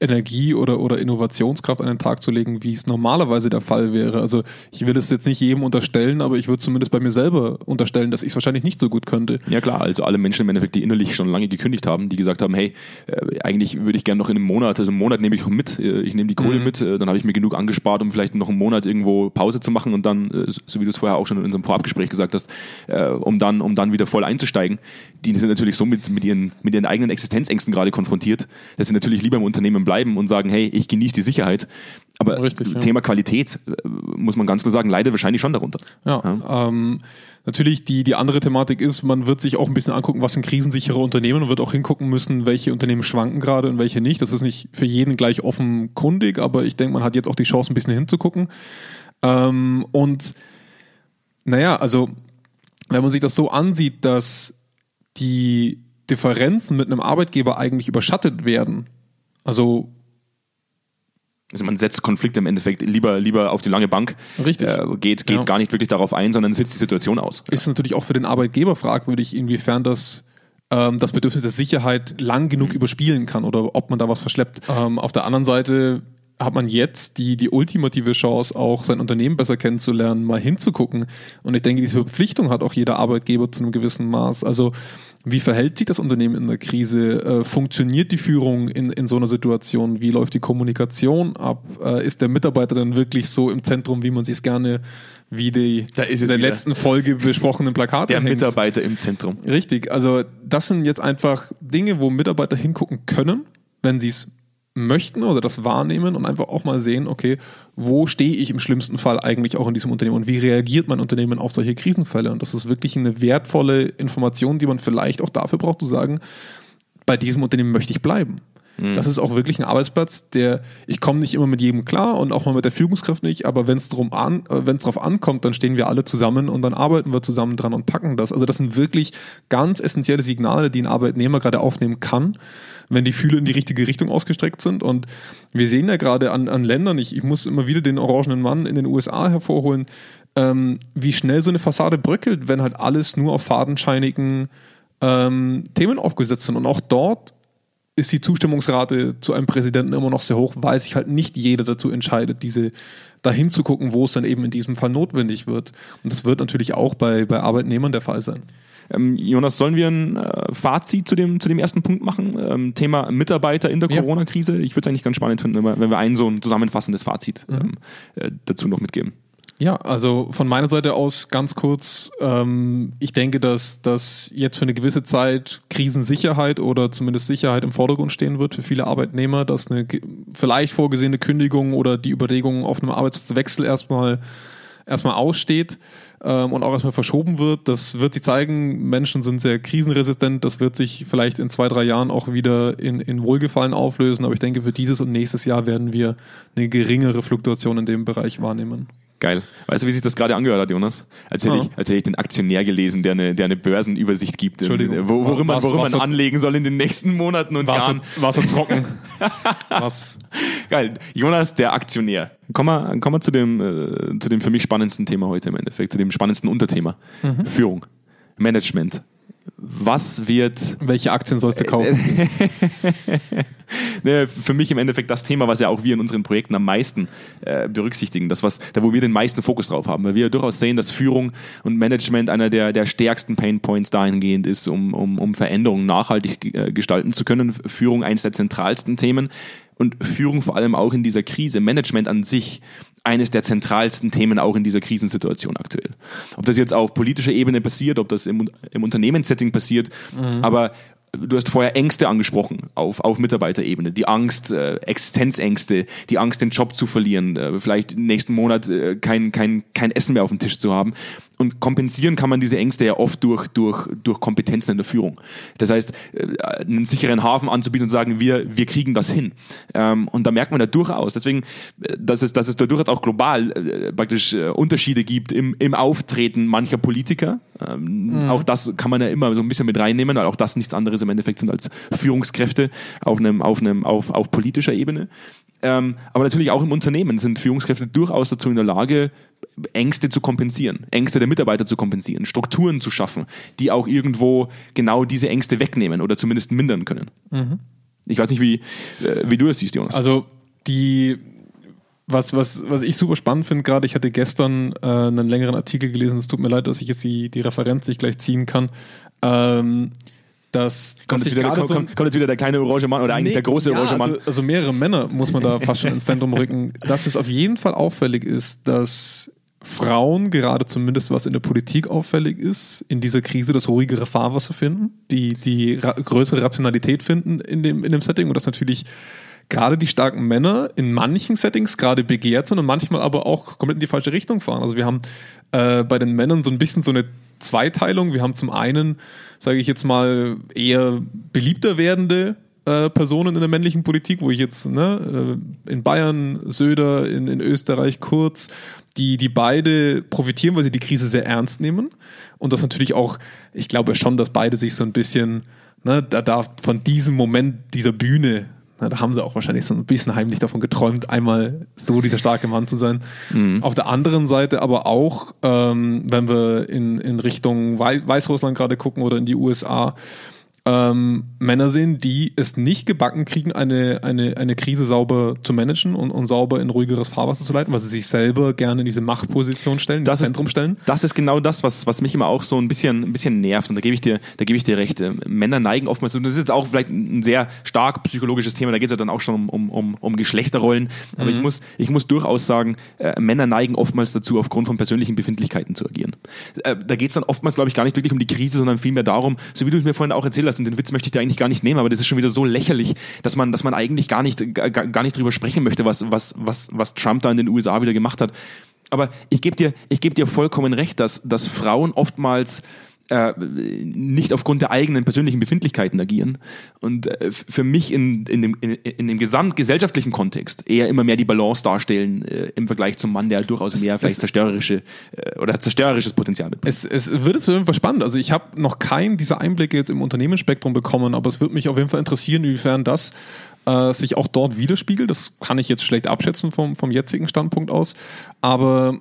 Energie oder, oder Innovationskraft an den Tag zu legen, wie es normalerweise der Fall wäre? Also ich will es jetzt nicht jedem unterstellen, aber ich würde zumindest bei mir selber unterstellen, dass ich es wahrscheinlich nicht so gut könnte. Ja klar, also alle Menschen im Endeffekt, die innerlich schon lange gekündigt haben, die gesagt haben, hey, äh, eigentlich würde ich gerne noch in einem Monat, also einen Monat nehme ich mit, äh, ich nehme die Kohle mhm. mit, äh, dann habe ich mir genug angespart, um vielleicht noch einen Monat irgendwo Pause zu machen und dann, äh, so wie du es vorher auch schon in unserem Vorabgespräch gesagt hast, äh, um, dann, um dann wieder voll einzusteigen. Die die sind natürlich so mit, mit, ihren, mit ihren eigenen Existenzängsten gerade konfrontiert, dass sie natürlich lieber im Unternehmen bleiben und sagen, hey, ich genieße die Sicherheit. Aber Richtig, Thema ja. Qualität, äh, muss man ganz klar sagen, leidet wahrscheinlich schon darunter. Ja, ja. Ähm, natürlich die, die andere Thematik ist, man wird sich auch ein bisschen angucken, was sind krisensichere Unternehmen und wird auch hingucken müssen, welche Unternehmen schwanken gerade und welche nicht. Das ist nicht für jeden gleich offenkundig, aber ich denke, man hat jetzt auch die Chance, ein bisschen hinzugucken. Ähm, und naja, also wenn man sich das so ansieht, dass die Differenzen mit einem Arbeitgeber eigentlich überschattet werden. Also also man setzt Konflikte im Endeffekt lieber, lieber auf die lange Bank. Richtig. Äh, geht geht ja. gar nicht wirklich darauf ein, sondern sitzt die Situation aus. Ist natürlich auch für den Arbeitgeber fragwürdig, inwiefern das ähm, das Bedürfnis der Sicherheit lang genug mhm. überspielen kann oder ob man da was verschleppt. Ähm, auf der anderen Seite hat man jetzt die, die ultimative Chance, auch sein Unternehmen besser kennenzulernen, mal hinzugucken. Und ich denke, diese Verpflichtung hat auch jeder Arbeitgeber zu einem gewissen Maß. Also wie verhält sich das Unternehmen in der Krise? Äh, funktioniert die Führung in, in so einer Situation? Wie läuft die Kommunikation ab? Äh, ist der Mitarbeiter dann wirklich so im Zentrum, wie man sich es gerne wie die da ist in der wieder. letzten Folge besprochenen Plakate Der hängt? Mitarbeiter im Zentrum. Richtig. Also das sind jetzt einfach Dinge, wo Mitarbeiter hingucken können, wenn sie es möchten oder das wahrnehmen und einfach auch mal sehen, okay, wo stehe ich im schlimmsten Fall eigentlich auch in diesem Unternehmen und wie reagiert mein Unternehmen auf solche Krisenfälle? Und das ist wirklich eine wertvolle Information, die man vielleicht auch dafür braucht, zu sagen, bei diesem Unternehmen möchte ich bleiben. Mhm. Das ist auch wirklich ein Arbeitsplatz, der, ich komme nicht immer mit jedem klar und auch mal mit der Führungskraft nicht, aber wenn es an, äh, wenn es darauf ankommt, dann stehen wir alle zusammen und dann arbeiten wir zusammen dran und packen das. Also das sind wirklich ganz essentielle Signale, die ein Arbeitnehmer gerade aufnehmen kann wenn die Fühle in die richtige Richtung ausgestreckt sind. Und wir sehen ja gerade an, an Ländern, ich, ich muss immer wieder den orangenen Mann in den USA hervorholen, ähm, wie schnell so eine Fassade bröckelt, wenn halt alles nur auf fadenscheinigen ähm, Themen aufgesetzt sind. Und auch dort ist die Zustimmungsrate zu einem Präsidenten immer noch sehr hoch, weil sich halt nicht jeder dazu entscheidet, diese dahin zu gucken, wo es dann eben in diesem Fall notwendig wird. Und das wird natürlich auch bei, bei Arbeitnehmern der Fall sein. Ähm, Jonas, sollen wir ein äh, Fazit zu dem, zu dem ersten Punkt machen? Ähm, Thema Mitarbeiter in der ja. Corona-Krise. Ich würde es eigentlich ganz spannend finden, wenn wir ein so ein zusammenfassendes Fazit mhm. ähm, äh, dazu noch mitgeben. Ja, also von meiner Seite aus ganz kurz, ähm, ich denke, dass, dass jetzt für eine gewisse Zeit Krisensicherheit oder zumindest Sicherheit im Vordergrund stehen wird für viele Arbeitnehmer, dass eine vielleicht vorgesehene Kündigung oder die Überlegung auf einem Arbeitsplatzwechsel erstmal erstmal aussteht ähm, und auch erstmal verschoben wird. Das wird sich zeigen, Menschen sind sehr krisenresistent, das wird sich vielleicht in zwei, drei Jahren auch wieder in, in Wohlgefallen auflösen, aber ich denke, für dieses und nächstes Jahr werden wir eine geringere Fluktuation in dem Bereich wahrnehmen. Geil. Weißt du, wie sich das gerade angehört hat, Jonas? Als hätte, Ja. ich, als hätte ich den Aktionär gelesen, der eine, der eine Börsenübersicht gibt, Entschuldigung. wo, worin man, Was- worin was man so- anlegen soll in den nächsten Monaten und War so, Jahren. war so trocken. [laughs] Was? Geil. Jonas, der Aktionär. Kommen wir, kommen wir zu, dem, äh, zu dem für mich spannendsten Thema heute im Endeffekt, zu dem spannendsten Unterthema. Mhm. Führung, Management. Was wird Welche Aktien sollst du kaufen? [laughs] ne, für mich im Endeffekt das Thema, was ja auch wir in unseren Projekten am meisten äh, berücksichtigen, das was, da wo wir den meisten Fokus drauf haben, weil wir durchaus sehen, dass Führung und Management einer der, der stärksten Painpoints dahingehend ist, um, um, um Veränderungen nachhaltig äh, gestalten zu können. Führung eines der zentralsten Themen und Führung vor allem auch in dieser Krise, Management an sich eines der zentralsten Themen auch in dieser Krisensituation aktuell. Ob das jetzt auf politischer Ebene passiert, ob das im, im Unternehmenssetting passiert, aber du hast vorher Ängste angesprochen auf, auf Mitarbeiterebene. Die Angst, äh, Existenzängste, die Angst, den Job zu verlieren, äh, vielleicht nächsten Monat äh, kein, kein, kein Essen mehr auf dem Tisch zu haben. Und kompensieren kann man diese Ängste ja oft durch, durch, durch Kompetenzen in der Führung. Das heißt, äh, einen sicheren Hafen anzubieten und sagen, wir, wir kriegen das hin. Ähm, und da merkt man ja durchaus, deswegen, äh, dass es, dass es da durchaus auch global äh, praktisch äh, Unterschiede gibt im, im Auftreten mancher Politiker. Ähm, Auch das kann man ja immer so ein bisschen mit reinnehmen, weil auch das nichts anderes im Endeffekt sind als Führungskräfte auf einem, auf einem, auf, auf politischer Ebene. Ähm, aber natürlich auch im Unternehmen sind Führungskräfte durchaus dazu in der Lage, Ängste zu kompensieren, Ängste der Mitarbeiter zu kompensieren, Strukturen zu schaffen, die auch irgendwo genau diese Ängste wegnehmen oder zumindest mindern können. Ich weiß nicht, wie, äh, wie du das siehst, Jonas. Also die, was, was, was ich super spannend finde, gerade ich hatte gestern äh, einen längeren Artikel gelesen, es tut mir leid, dass ich jetzt die, die Referenz nicht gleich ziehen kann. Ähm, dass, kommt, dass jetzt wieder, kommt, so kommt, kommt jetzt wieder der kleine orange Mann oder eigentlich der große ja, orange Mann. Also, also mehrere Männer muss man da fast schon ins Zentrum rücken. Dass es auf jeden Fall auffällig ist, dass Frauen, gerade zumindest was in der Politik auffällig ist, in dieser Krise das ruhigere Fahrwasser finden, die, die ra größere Rationalität finden in dem, in dem Setting und dass natürlich gerade die starken Männer in manchen Settings gerade begehrt sind und manchmal aber auch komplett in die falsche Richtung fahren. Also wir haben äh, bei den Männern so ein bisschen so eine Zweiteilung. Wir haben zum einen, sage ich jetzt mal, eher beliebter werdende äh, Personen in der männlichen Politik, wo ich jetzt ne, äh, in Bayern, Söder, in, in Österreich, Kurz, die, die beide profitieren, weil sie die Krise sehr ernst nehmen. Und das natürlich auch, ich glaube schon, dass beide sich so ein bisschen, ne, da darf von diesem Moment dieser Bühne, na, da haben sie auch wahrscheinlich so ein bisschen heimlich davon geträumt, einmal so dieser starke Mann zu sein. Auf der anderen Seite aber auch, ähm, wenn wir in, in Richtung Wei- Weißrussland gerade gucken oder in die USA, ähm, Männer sehen, die es nicht gebacken kriegen, eine, eine, eine Krise sauber zu managen und, und sauber in ruhigeres Fahrwasser zu leiten, weil sie sich selber gerne in diese Machtposition stellen, das das Zentrum ist, stellen. Das ist genau das, was, was mich immer auch so ein bisschen, ein bisschen nervt. Und da gebe ich dir, da gebe ich dir recht. Ähm, Männer neigen oftmals, und das ist jetzt auch vielleicht ein sehr stark psychologisches Thema, da geht es ja dann auch schon um, um, um, Geschlechterrollen. Aber ich, muss, ich muss durchaus sagen, äh, Männer neigen oftmals dazu, aufgrund von persönlichen Befindlichkeiten zu agieren. Äh, da geht es dann oftmals, glaube ich, gar nicht wirklich um die Krise, sondern vielmehr darum, so wie du es mir vorhin auch erzählt hast, und den Witz möchte ich dir eigentlich gar nicht nehmen, aber das ist schon wieder so lächerlich, dass man, dass man eigentlich gar nicht, gar, gar nicht drüber sprechen möchte, was, was, was, was Trump da in den USA wieder gemacht hat. Aber ich gebe dir, geb dir vollkommen recht, dass, dass Frauen oftmals äh, nicht aufgrund der eigenen persönlichen Befindlichkeiten agieren und äh, für mich in, in, dem, in, in dem gesamtgesellschaftlichen Kontext eher immer mehr die Balance darstellen äh, im Vergleich zum Mann, der durchaus mehr vielleicht es- zerstörerische äh, oder zerstörerisches Potenzial mitbringt. Es, es wird auf jeden Fall spannend. Also ich habe noch keinen dieser Einblicke jetzt im Unternehmensspektrum bekommen, aber es würde mich auf jeden Fall interessieren, inwiefern das äh, sich auch dort widerspiegelt. Das kann ich jetzt schlecht abschätzen vom, vom jetzigen Standpunkt aus. Aber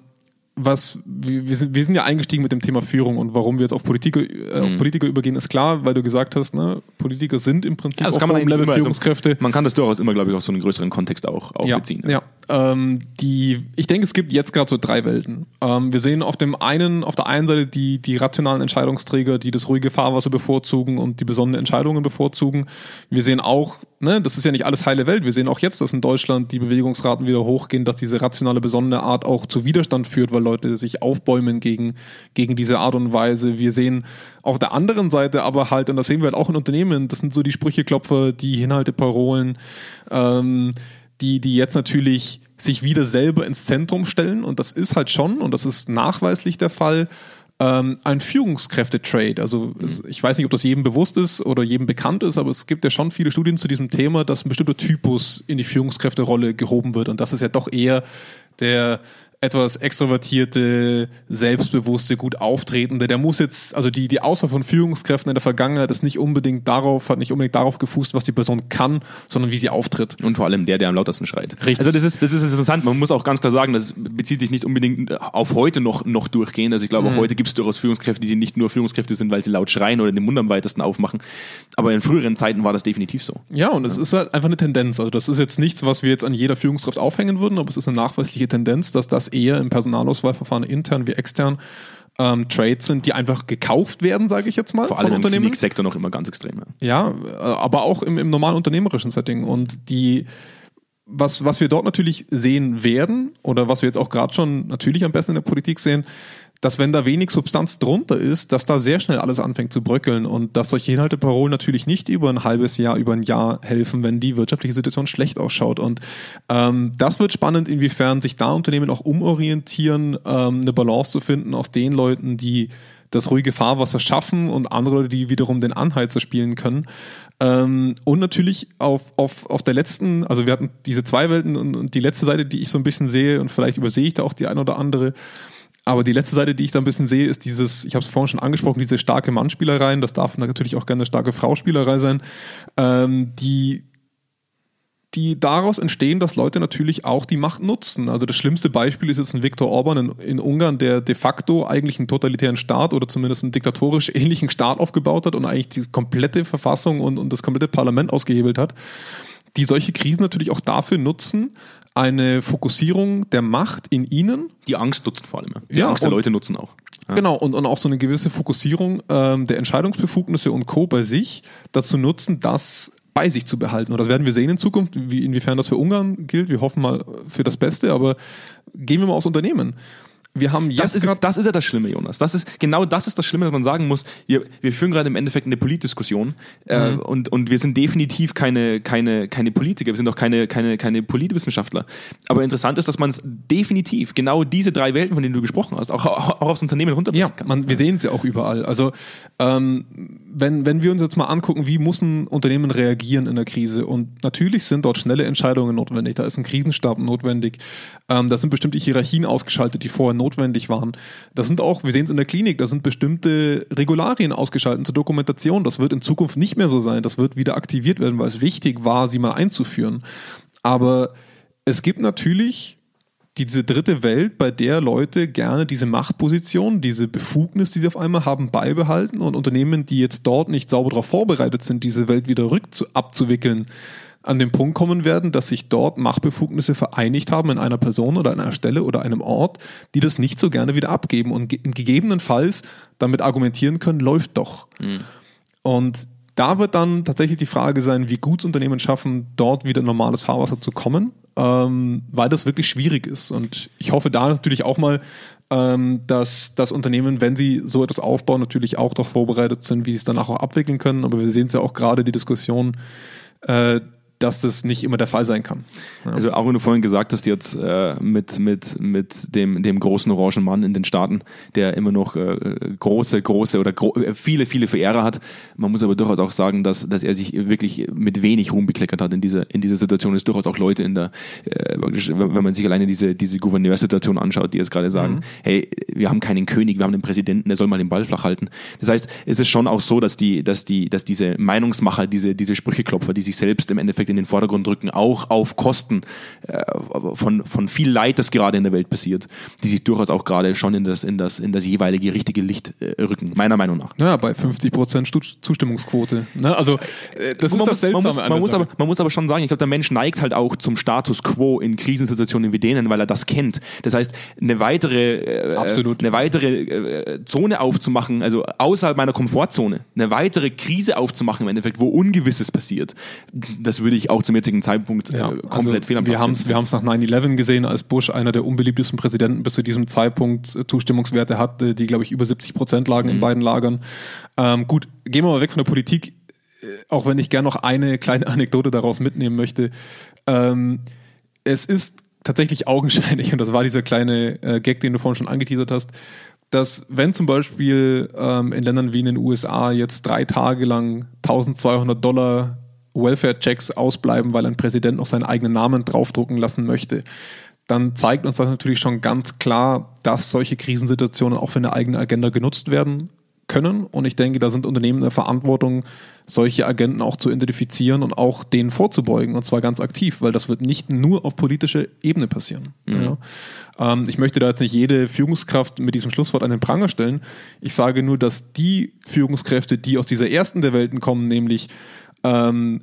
was wir, wir, sind, wir sind ja eingestiegen mit dem Thema Führung und warum wir jetzt auf Politiker, äh, auf Politiker übergehen, ist klar, weil du gesagt hast, ne, Politiker sind im Prinzip Ja, das auf hohem Level immer, also Führungskräfte. man kann das durchaus immer, glaube ich, auf so einen größeren Kontext auch, auch ja, beziehen. Ja, ähm, die, ich denke, es gibt jetzt gerade so drei Welten. Ähm, wir sehen auf dem einen, auf der einen Seite die, die rationalen Entscheidungsträger, die das ruhige Fahrwasser bevorzugen und die besonderen Entscheidungen bevorzugen. Wir sehen auch, ne, das ist ja nicht alles heile Welt. Wir sehen auch jetzt, dass in Deutschland die Bewegungsraten wieder hochgehen, dass diese rationale, besondere Art auch zu Widerstand führt, weil Leute sich aufbäumen gegen, gegen diese Art und Weise. Wir sehen auf der anderen Seite aber halt, und das sehen wir halt auch in Unternehmen, das sind so die Sprücheklopfer, die Hinhalteparolen, ähm, die, die jetzt natürlich sich wieder selber ins Zentrum stellen. Und das ist halt schon, und das ist nachweislich der Fall, ähm, ein Führungskräfte-Trade. Also es- ich weiß nicht, ob das jedem bewusst ist oder jedem bekannt ist, aber es gibt ja schon viele Studien zu diesem Thema, dass ein bestimmter Typus in die Führungskräfterolle gehoben wird. Und das ist ja doch eher der etwas extrovertierte, selbstbewusste, gut auftretende. Der muss jetzt, also die, die Auswahl von Führungskräften in der Vergangenheit ist nicht unbedingt darauf, hat nicht unbedingt darauf gefußt, was die Person kann, sondern wie sie auftritt. Und vor allem der, der am lautesten schreit. Richtig. Also das ist, das ist interessant. Man muss auch ganz klar sagen, das bezieht sich nicht unbedingt auf heute noch, noch durchgehen. Also ich glaube, auch heute gibt es durchaus Führungskräfte, die nicht nur Führungskräfte sind, weil sie laut schreien oder den Mund am weitesten aufmachen. Aber in früheren Zeiten war das definitiv so. Ja, und es ist halt einfach eine Tendenz. Also das ist jetzt nichts, was wir jetzt an jeder Führungskraft aufhängen würden, aber es ist eine nachweisliche Tendenz, dass das eher im Personalauswahlverfahren intern wie extern ähm, Trades sind, die einfach gekauft werden, sage ich jetzt mal, Vor von allem im Unternehmen. Kliniksektor noch immer ganz extrem. Ja. Ja, äh, aber auch im, im normalen unternehmerischen Setting. Und die, was, was wir dort natürlich sehen werden, oder was wir jetzt auch gerade schon natürlich am besten in der Politik sehen, dass wenn da wenig Substanz drunter ist, dass da sehr schnell alles anfängt zu bröckeln und dass solche Inhalteparolen natürlich nicht über ein halbes Jahr, über ein Jahr helfen, wenn die wirtschaftliche Situation schlecht ausschaut. Und ähm, das wird spannend, inwiefern sich da Unternehmen auch umorientieren, ähm, eine Balance zu finden aus den Leuten, die das ruhige Fahrwasser schaffen und andere Leute, die wiederum den Anheizer spielen können. Ähm, und natürlich auf, auf, auf der letzten, also wir hatten diese zwei Welten und, und die letzte Seite, die ich so ein bisschen sehe und vielleicht übersehe ich da auch die eine oder andere. Aber die letzte Seite, die ich da ein bisschen sehe, ist dieses, ich habe es vorhin schon angesprochen, diese starke Mannspielereien. Das darf natürlich auch gerne eine starke Frauspielerei sein, ähm, die die daraus entstehen, dass Leute natürlich auch die Macht nutzen. Also das schlimmste Beispiel ist jetzt ein Viktor Orban in, in Ungarn, der de facto eigentlich einen totalitären Staat oder zumindest einen diktatorisch ähnlichen Staat aufgebaut hat und eigentlich die komplette Verfassung und, und das komplette Parlament ausgehebelt hat, die solche Krisen natürlich auch dafür nutzen, eine Fokussierung der Macht in ihnen Die Angst nutzen vor allem. ja. Die Ja, Angst der Leute nutzen auch. Ja. Genau, und, und auch so eine gewisse Fokussierung ähm, der Entscheidungsbefugnisse und Co. bei sich dazu nutzen, das bei sich zu behalten. Und das werden wir sehen in Zukunft, wie, inwiefern das für Ungarn gilt. Wir hoffen mal für das Beste, aber gehen wir mal aufs Unternehmen. Wir haben Das jetzt ist, gerade das ist ja das Schlimme, Jonas. Das ist, genau das ist das Schlimme, dass man sagen muss, wir, wir führen gerade im Endeffekt eine Politdiskussion äh, Mhm. und, und wir sind definitiv keine, keine, keine Politiker, wir sind auch keine, keine, keine Politwissenschaftler. Aber interessant ist, dass man es definitiv, genau diese drei Welten, von denen du gesprochen hast, auch, auch aufs Unternehmen runterbrechen Ja, kann. man, wir sehen es ja auch überall. Also ähm, wenn, wenn wir uns jetzt mal angucken, wie muss ein Unternehmen reagieren in der Krise und natürlich sind dort schnelle Entscheidungen notwendig, da ist ein Krisenstab notwendig, ähm, da sind bestimmte Hierarchien ausgeschaltet, die vorher notwendig waren. Das sind auch, wir sehen es in der Klinik, da sind bestimmte Regularien ausgeschaltet zur Dokumentation. Das wird in Zukunft nicht mehr so sein, das wird wieder aktiviert werden, weil es wichtig war, sie mal einzuführen. Aber es gibt natürlich diese dritte Welt, bei der Leute gerne diese Machtposition, diese Befugnis, die sie auf einmal haben, beibehalten und Unternehmen, die jetzt dort nicht sauber darauf vorbereitet sind, diese Welt wieder rück zu, abzuwickeln, an den Punkt kommen werden, dass sich dort Machtbefugnisse vereinigt haben in einer Person oder einer Stelle oder einem Ort, die das nicht so gerne wieder abgeben und ge gegebenenfalls damit argumentieren können, läuft doch. Und da wird dann tatsächlich die Frage sein, wie gut es Unternehmen schaffen, dort wieder in normales Fahrwasser zu kommen, ähm, weil das wirklich schwierig ist. Und ich hoffe da natürlich auch mal, ähm, dass das Unternehmen, wenn sie so etwas aufbauen, natürlich auch darauf vorbereitet sind, wie sie es danach auch abwickeln können. Aber wir sehen es ja auch gerade die Diskussion, äh, dass das nicht immer der Fall sein kann. Ja. Also auch wenn du vorhin gesagt hast, jetzt äh, mit, mit, mit dem, dem großen orangen Mann in den Staaten, der immer noch äh, große, große oder gro äh, viele, viele Verehrer hat. Man muss aber durchaus auch sagen, dass, dass er sich wirklich mit wenig Ruhm bekleckert hat in dieser, in dieser Situation. Es durchaus auch Leute in der, äh, wenn man sich alleine diese, diese Gouverneurssituation anschaut, die jetzt gerade sagen, hey, wir haben keinen König, wir haben einen Präsidenten, der soll mal den Ball flach halten. Das heißt, es ist schon auch so, dass die, dass die, dass diese Meinungsmacher, diese, diese Sprücheklopfer, die sich selbst im Endeffekt in den Vordergrund rücken, auch auf Kosten äh, von, von viel Leid, das gerade in der Welt passiert, die sich durchaus auch gerade schon in das, in das, in das jeweilige richtige Licht äh, rücken, meiner Meinung nach. Ja, bei 50% Stu- Zustimmungsquote. Ne? Also, äh, das ist das muss, man, Seltsame muss, man, muss aber, man muss aber schon sagen, ich glaube, der Mensch neigt halt auch zum Status quo in Krisensituationen wie denen, weil er das kennt. Das heißt, eine weitere, äh, eine weitere äh, Zone aufzumachen, also außerhalb meiner Komfortzone, eine weitere Krise aufzumachen im Endeffekt, wo Ungewisses passiert, das würde ich auch zum jetzigen Zeitpunkt äh, Ja, komplett also fehl am wir Platz haben es wir nach 9-11 gesehen, als Bush einer der unbeliebtesten Präsidenten bis zu diesem Zeitpunkt äh, Zustimmungswerte hatte, die, glaube ich, über 70 Prozent lagen Mhm. in beiden Lagern. Ähm, gut, gehen wir mal weg von der Politik, äh, auch wenn ich gerne noch eine kleine Anekdote daraus mitnehmen möchte. Ähm, es ist tatsächlich augenscheinlich, [laughs] und das war dieser kleine äh, Gag, den du vorhin schon angeteasert hast, dass wenn zum Beispiel ähm, in Ländern wie in den USA jetzt drei Tage lang 1200 Dollar Welfare-Checks ausbleiben, weil ein Präsident noch seinen eigenen Namen draufdrucken lassen möchte, dann zeigt uns das natürlich schon ganz klar, dass solche Krisensituationen auch für eine eigene Agenda genutzt werden können. Und ich denke, da sind Unternehmen in der Verantwortung, solche Agenten auch zu identifizieren und auch denen vorzubeugen. Und zwar ganz aktiv, weil das wird nicht nur auf politischer Ebene passieren. Mhm. Ja. Ähm, ich möchte da jetzt nicht jede Führungskraft mit diesem Schlusswort an den Pranger stellen. Ich sage nur, dass die Führungskräfte, die aus dieser ersten der Welten kommen, nämlich ähm,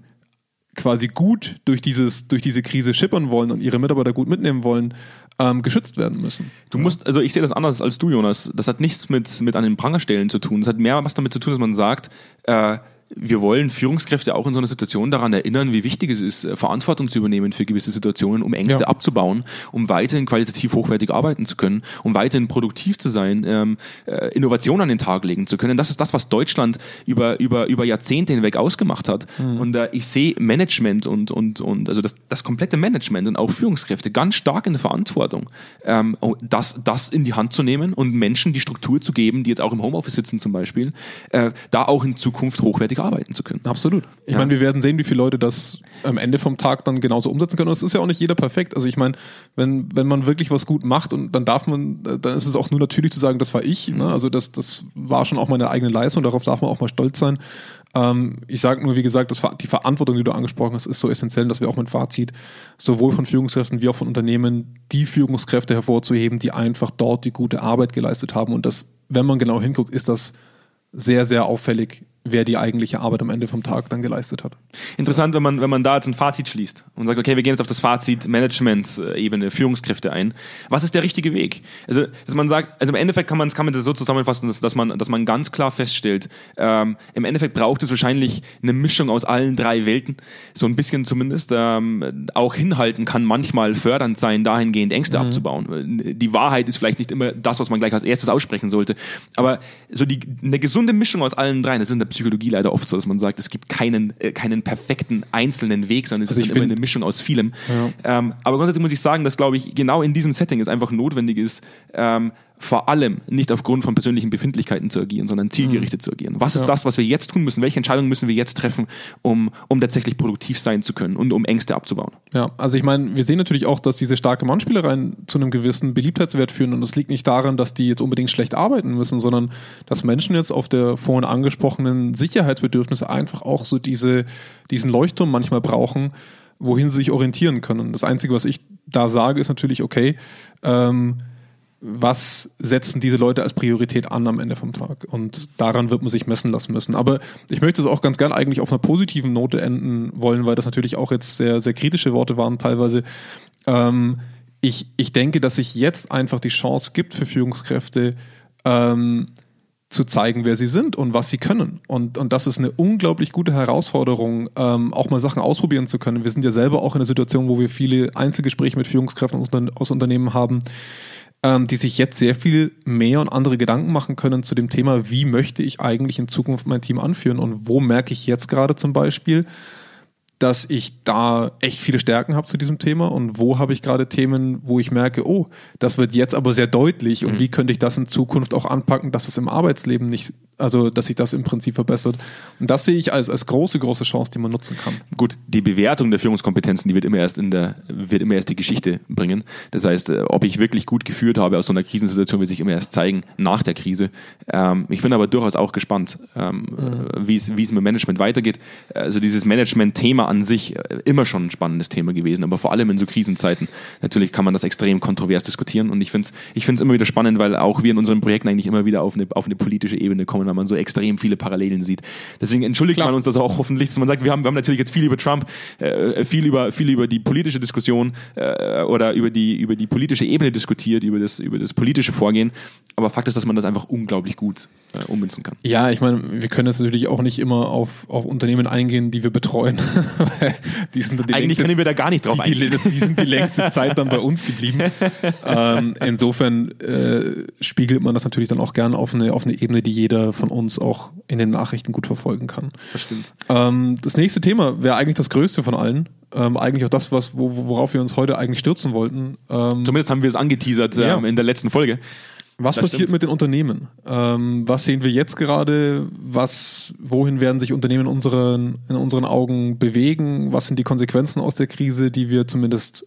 quasi gut durch, dieses, durch diese Krise schippern wollen und ihre Mitarbeiter gut mitnehmen wollen, ähm, geschützt werden müssen. Du musst, also ich sehe das anders als du, Jonas. Das hat nichts mit, mit an den Pranger stellen zu tun. Das hat mehr was damit zu tun, dass man sagt, äh, wir wollen Führungskräfte auch in so einer Situation daran erinnern, wie wichtig es ist, äh, Verantwortung zu übernehmen für gewisse Situationen, um Ängste ja. abzubauen, um weiterhin qualitativ hochwertig arbeiten zu können, um weiterhin produktiv zu sein, ähm, äh, Innovationen an den Tag legen zu können. Das ist das, was Deutschland über, über, über Jahrzehnte hinweg ausgemacht hat. Mhm. Und äh, ich sehe Management und, und, und also das, das komplette Management und auch Führungskräfte ganz stark in der Verantwortung, ähm, das, das in die Hand zu nehmen und Menschen die Struktur zu geben, die jetzt auch im Homeoffice sitzen zum Beispiel, äh, da auch in Zukunft hochwertig arbeiten zu können. Absolut. Ich ja. meine, wir werden sehen, wie viele Leute das am Ende vom Tag dann genauso umsetzen können. Und es ist ja auch nicht jeder perfekt. Also ich meine, wenn, wenn man wirklich was gut macht und dann darf man, dann ist es auch nur natürlich zu sagen, das war ich. Ne? Also das, das war schon auch meine eigene Leistung. Darauf darf man auch mal stolz sein. Ähm, ich sage nur, wie gesagt, das, die Verantwortung, die du angesprochen hast, ist so essentiell, dass wir auch mit Fazit sowohl von Führungskräften wie auch von Unternehmen die Führungskräfte hervorzuheben, die einfach dort die gute Arbeit geleistet haben. Und das, wenn man genau hinguckt, ist das sehr, sehr auffällig wer die eigentliche Arbeit am Ende vom Tag dann geleistet hat. Interessant, wenn man, wenn man da jetzt ein Fazit schließt und sagt, okay, wir gehen jetzt auf das Fazit Management-Ebene, Führungskräfte ein. Was ist der richtige Weg? Also, dass man sagt, also im Endeffekt kann man, kann man das so zusammenfassen, dass, dass, man, dass man ganz klar feststellt, ähm, im Endeffekt braucht es wahrscheinlich eine Mischung aus allen drei Welten, so ein bisschen zumindest, ähm, auch hinhalten kann manchmal fördernd sein, dahingehend Ängste mhm. abzubauen. Die Wahrheit ist vielleicht nicht immer das, was man gleich als erstes aussprechen sollte, aber so die, eine gesunde Mischung aus allen dreien, das sind Psychologie leider oft so, dass man sagt, es gibt keinen, äh, keinen perfekten einzelnen Weg, sondern es also ist immer eine Mischung aus vielem. Ja. Ähm, aber grundsätzlich muss ich sagen, dass, glaube ich, genau in diesem Setting es einfach notwendig ist, ähm, vor allem nicht aufgrund von persönlichen Befindlichkeiten zu agieren, sondern zielgerichtet mhm. zu agieren. Was ist ja. das, was wir jetzt tun müssen? Welche Entscheidungen müssen wir jetzt treffen, um, um tatsächlich produktiv sein zu können und um Ängste abzubauen? Ja, also ich meine, wir sehen natürlich auch, dass diese starke Mannspielereien zu einem gewissen Beliebtheitswert führen und das liegt nicht daran, dass die jetzt unbedingt schlecht arbeiten müssen, sondern dass Menschen jetzt auf der vorhin angesprochenen Sicherheitsbedürfnisse einfach auch so diese, diesen Leuchtturm manchmal brauchen, wohin sie sich orientieren können. Das Einzige, was ich da sage, ist natürlich, okay, ähm, was setzen diese Leute als Priorität an am Ende vom Tag. Und daran wird man sich messen lassen müssen. Aber ich möchte es auch ganz gern eigentlich auf einer positiven Note enden wollen, weil das natürlich auch jetzt sehr, sehr kritische Worte waren teilweise. Ähm, ich, ich denke, dass sich jetzt einfach die Chance gibt für Führungskräfte, ähm, zu zeigen, wer sie sind und was sie können. Und, und das ist eine unglaublich gute Herausforderung, ähm, auch mal Sachen ausprobieren zu können. Wir sind ja selber auch in einer Situation, wo wir viele Einzelgespräche mit Führungskräften aus, aus Unternehmen haben, ähm, die sich jetzt sehr viel mehr und andere Gedanken machen können zu dem Thema, wie möchte ich eigentlich in Zukunft mein Team anführen und wo merke ich jetzt gerade zum Beispiel, dass ich da echt viele Stärken habe zu diesem Thema und wo habe ich gerade Themen, wo ich merke, oh, das wird jetzt aber sehr deutlich und mhm. wie könnte ich das in Zukunft auch anpacken, dass es im Arbeitsleben nicht also, dass sich das im Prinzip verbessert. Und das sehe ich als, als große, große Chance, die man nutzen kann. Gut, die Bewertung der Führungskompetenzen, die wird immer erst in der, wird immer erst die Geschichte bringen. Das heißt, äh, ob ich wirklich gut geführt habe aus so einer Krisensituation, wird sich immer erst zeigen nach der Krise. Ähm, ich bin aber durchaus auch gespannt, ähm, mhm. wie es, mit Management weitergeht. Also dieses Management-Thema an sich äh, immer schon ein spannendes Thema gewesen, aber vor allem in so Krisenzeiten natürlich kann man das extrem kontrovers diskutieren und ich finde es ich immer wieder spannend, weil auch wir in unseren Projekten eigentlich immer wieder auf eine, auf eine politische Ebene kommen weil man so extrem viele Parallelen sieht. Deswegen entschuldigt Klar. man uns das auch hoffentlich, dass man sagt, wir haben, wir haben natürlich jetzt viel über Trump, äh, viel, über, viel über die politische Diskussion äh, oder über die, über die politische Ebene diskutiert, über das, über das politische Vorgehen. Aber Fakt ist, dass man das einfach unglaublich gut äh, ummünzen kann. Ja, ich meine, wir können jetzt natürlich auch nicht immer auf, auf Unternehmen eingehen, die wir betreuen. [laughs] die sind die Eigentlich längste, können wir da gar nicht drauf die, eingehen. Die, die sind die längste Zeit dann bei uns geblieben. [laughs] ähm, insofern äh, spiegelt man das natürlich dann auch gerne auf eine, auf eine Ebene, die jeder von uns auch in den Nachrichten gut verfolgen kann. Das stimmt. Ähm, das nächste Thema wäre eigentlich das größte von allen. Ähm, eigentlich auch das, was, wo, worauf wir uns heute eigentlich stürzen wollten. Ähm, Zumindest haben wir es angeteasert ja. Ähm, in der letzten Folge. Was das passiert stimmt. mit den Unternehmen? Ähm, was sehen wir jetzt gerade? Was, wohin werden sich Unternehmen in unseren, in unseren Augen bewegen? Was sind die Konsequenzen aus der Krise, die wir zumindest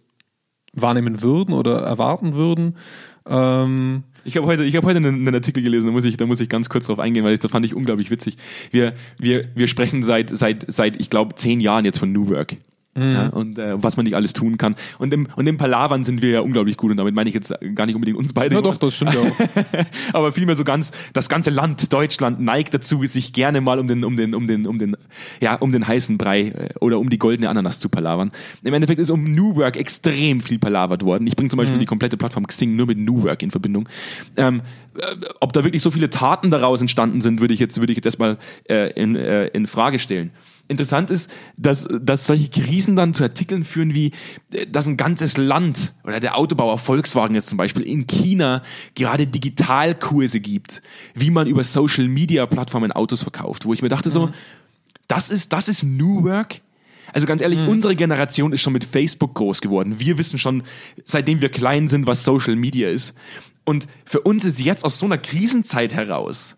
wahrnehmen würden oder erwarten würden. Ähm, ich habe heute, ich hab heute einen, einen, Artikel gelesen, da muss, ich, da muss ich ganz kurz drauf eingehen, weil ich, das fand ich unglaublich witzig. Wir, wir, wir sprechen seit, seit, seit ich glaube, zehn Jahren jetzt von New Work. Mhm. Ja, und äh, was man nicht alles tun kann. Und im, und im Palavern sind wir ja unglaublich gut und damit meine ich jetzt gar nicht unbedingt uns beide. Ja, doch, das stimmt ja auch. [laughs] Aber vielmehr so ganz, das ganze Land, Deutschland, neigt dazu, sich gerne mal um den, um den, um den, um den, ja, um den heißen Brei äh, oder um die goldene Ananas zu palavern. Im Endeffekt ist um New Work extrem viel palavert worden. Ich bringe zum Beispiel mhm. die komplette Plattform Xing nur mit New Work in Verbindung. Ähm, äh, ob da wirklich so viele Taten daraus entstanden sind, würde ich jetzt, würde ich jetzt erstmal äh, in, äh, in Frage stellen interessant ist, dass, dass solche Krisen dann zu Artikeln führen wie, äh, dass ein ganzes Land oder der Autobauer Volkswagen jetzt zum Beispiel in China gerade Digitalkurse gibt, wie man über Social Media Plattformen Autos verkauft, wo ich mir dachte so, mhm. das ist, das ist New Work? Also ganz ehrlich, mhm. unsere Generation ist schon mit Facebook groß geworden. Wir wissen schon, seitdem wir klein sind, was Social Media ist. Und für uns ist jetzt aus so einer Krisenzeit heraus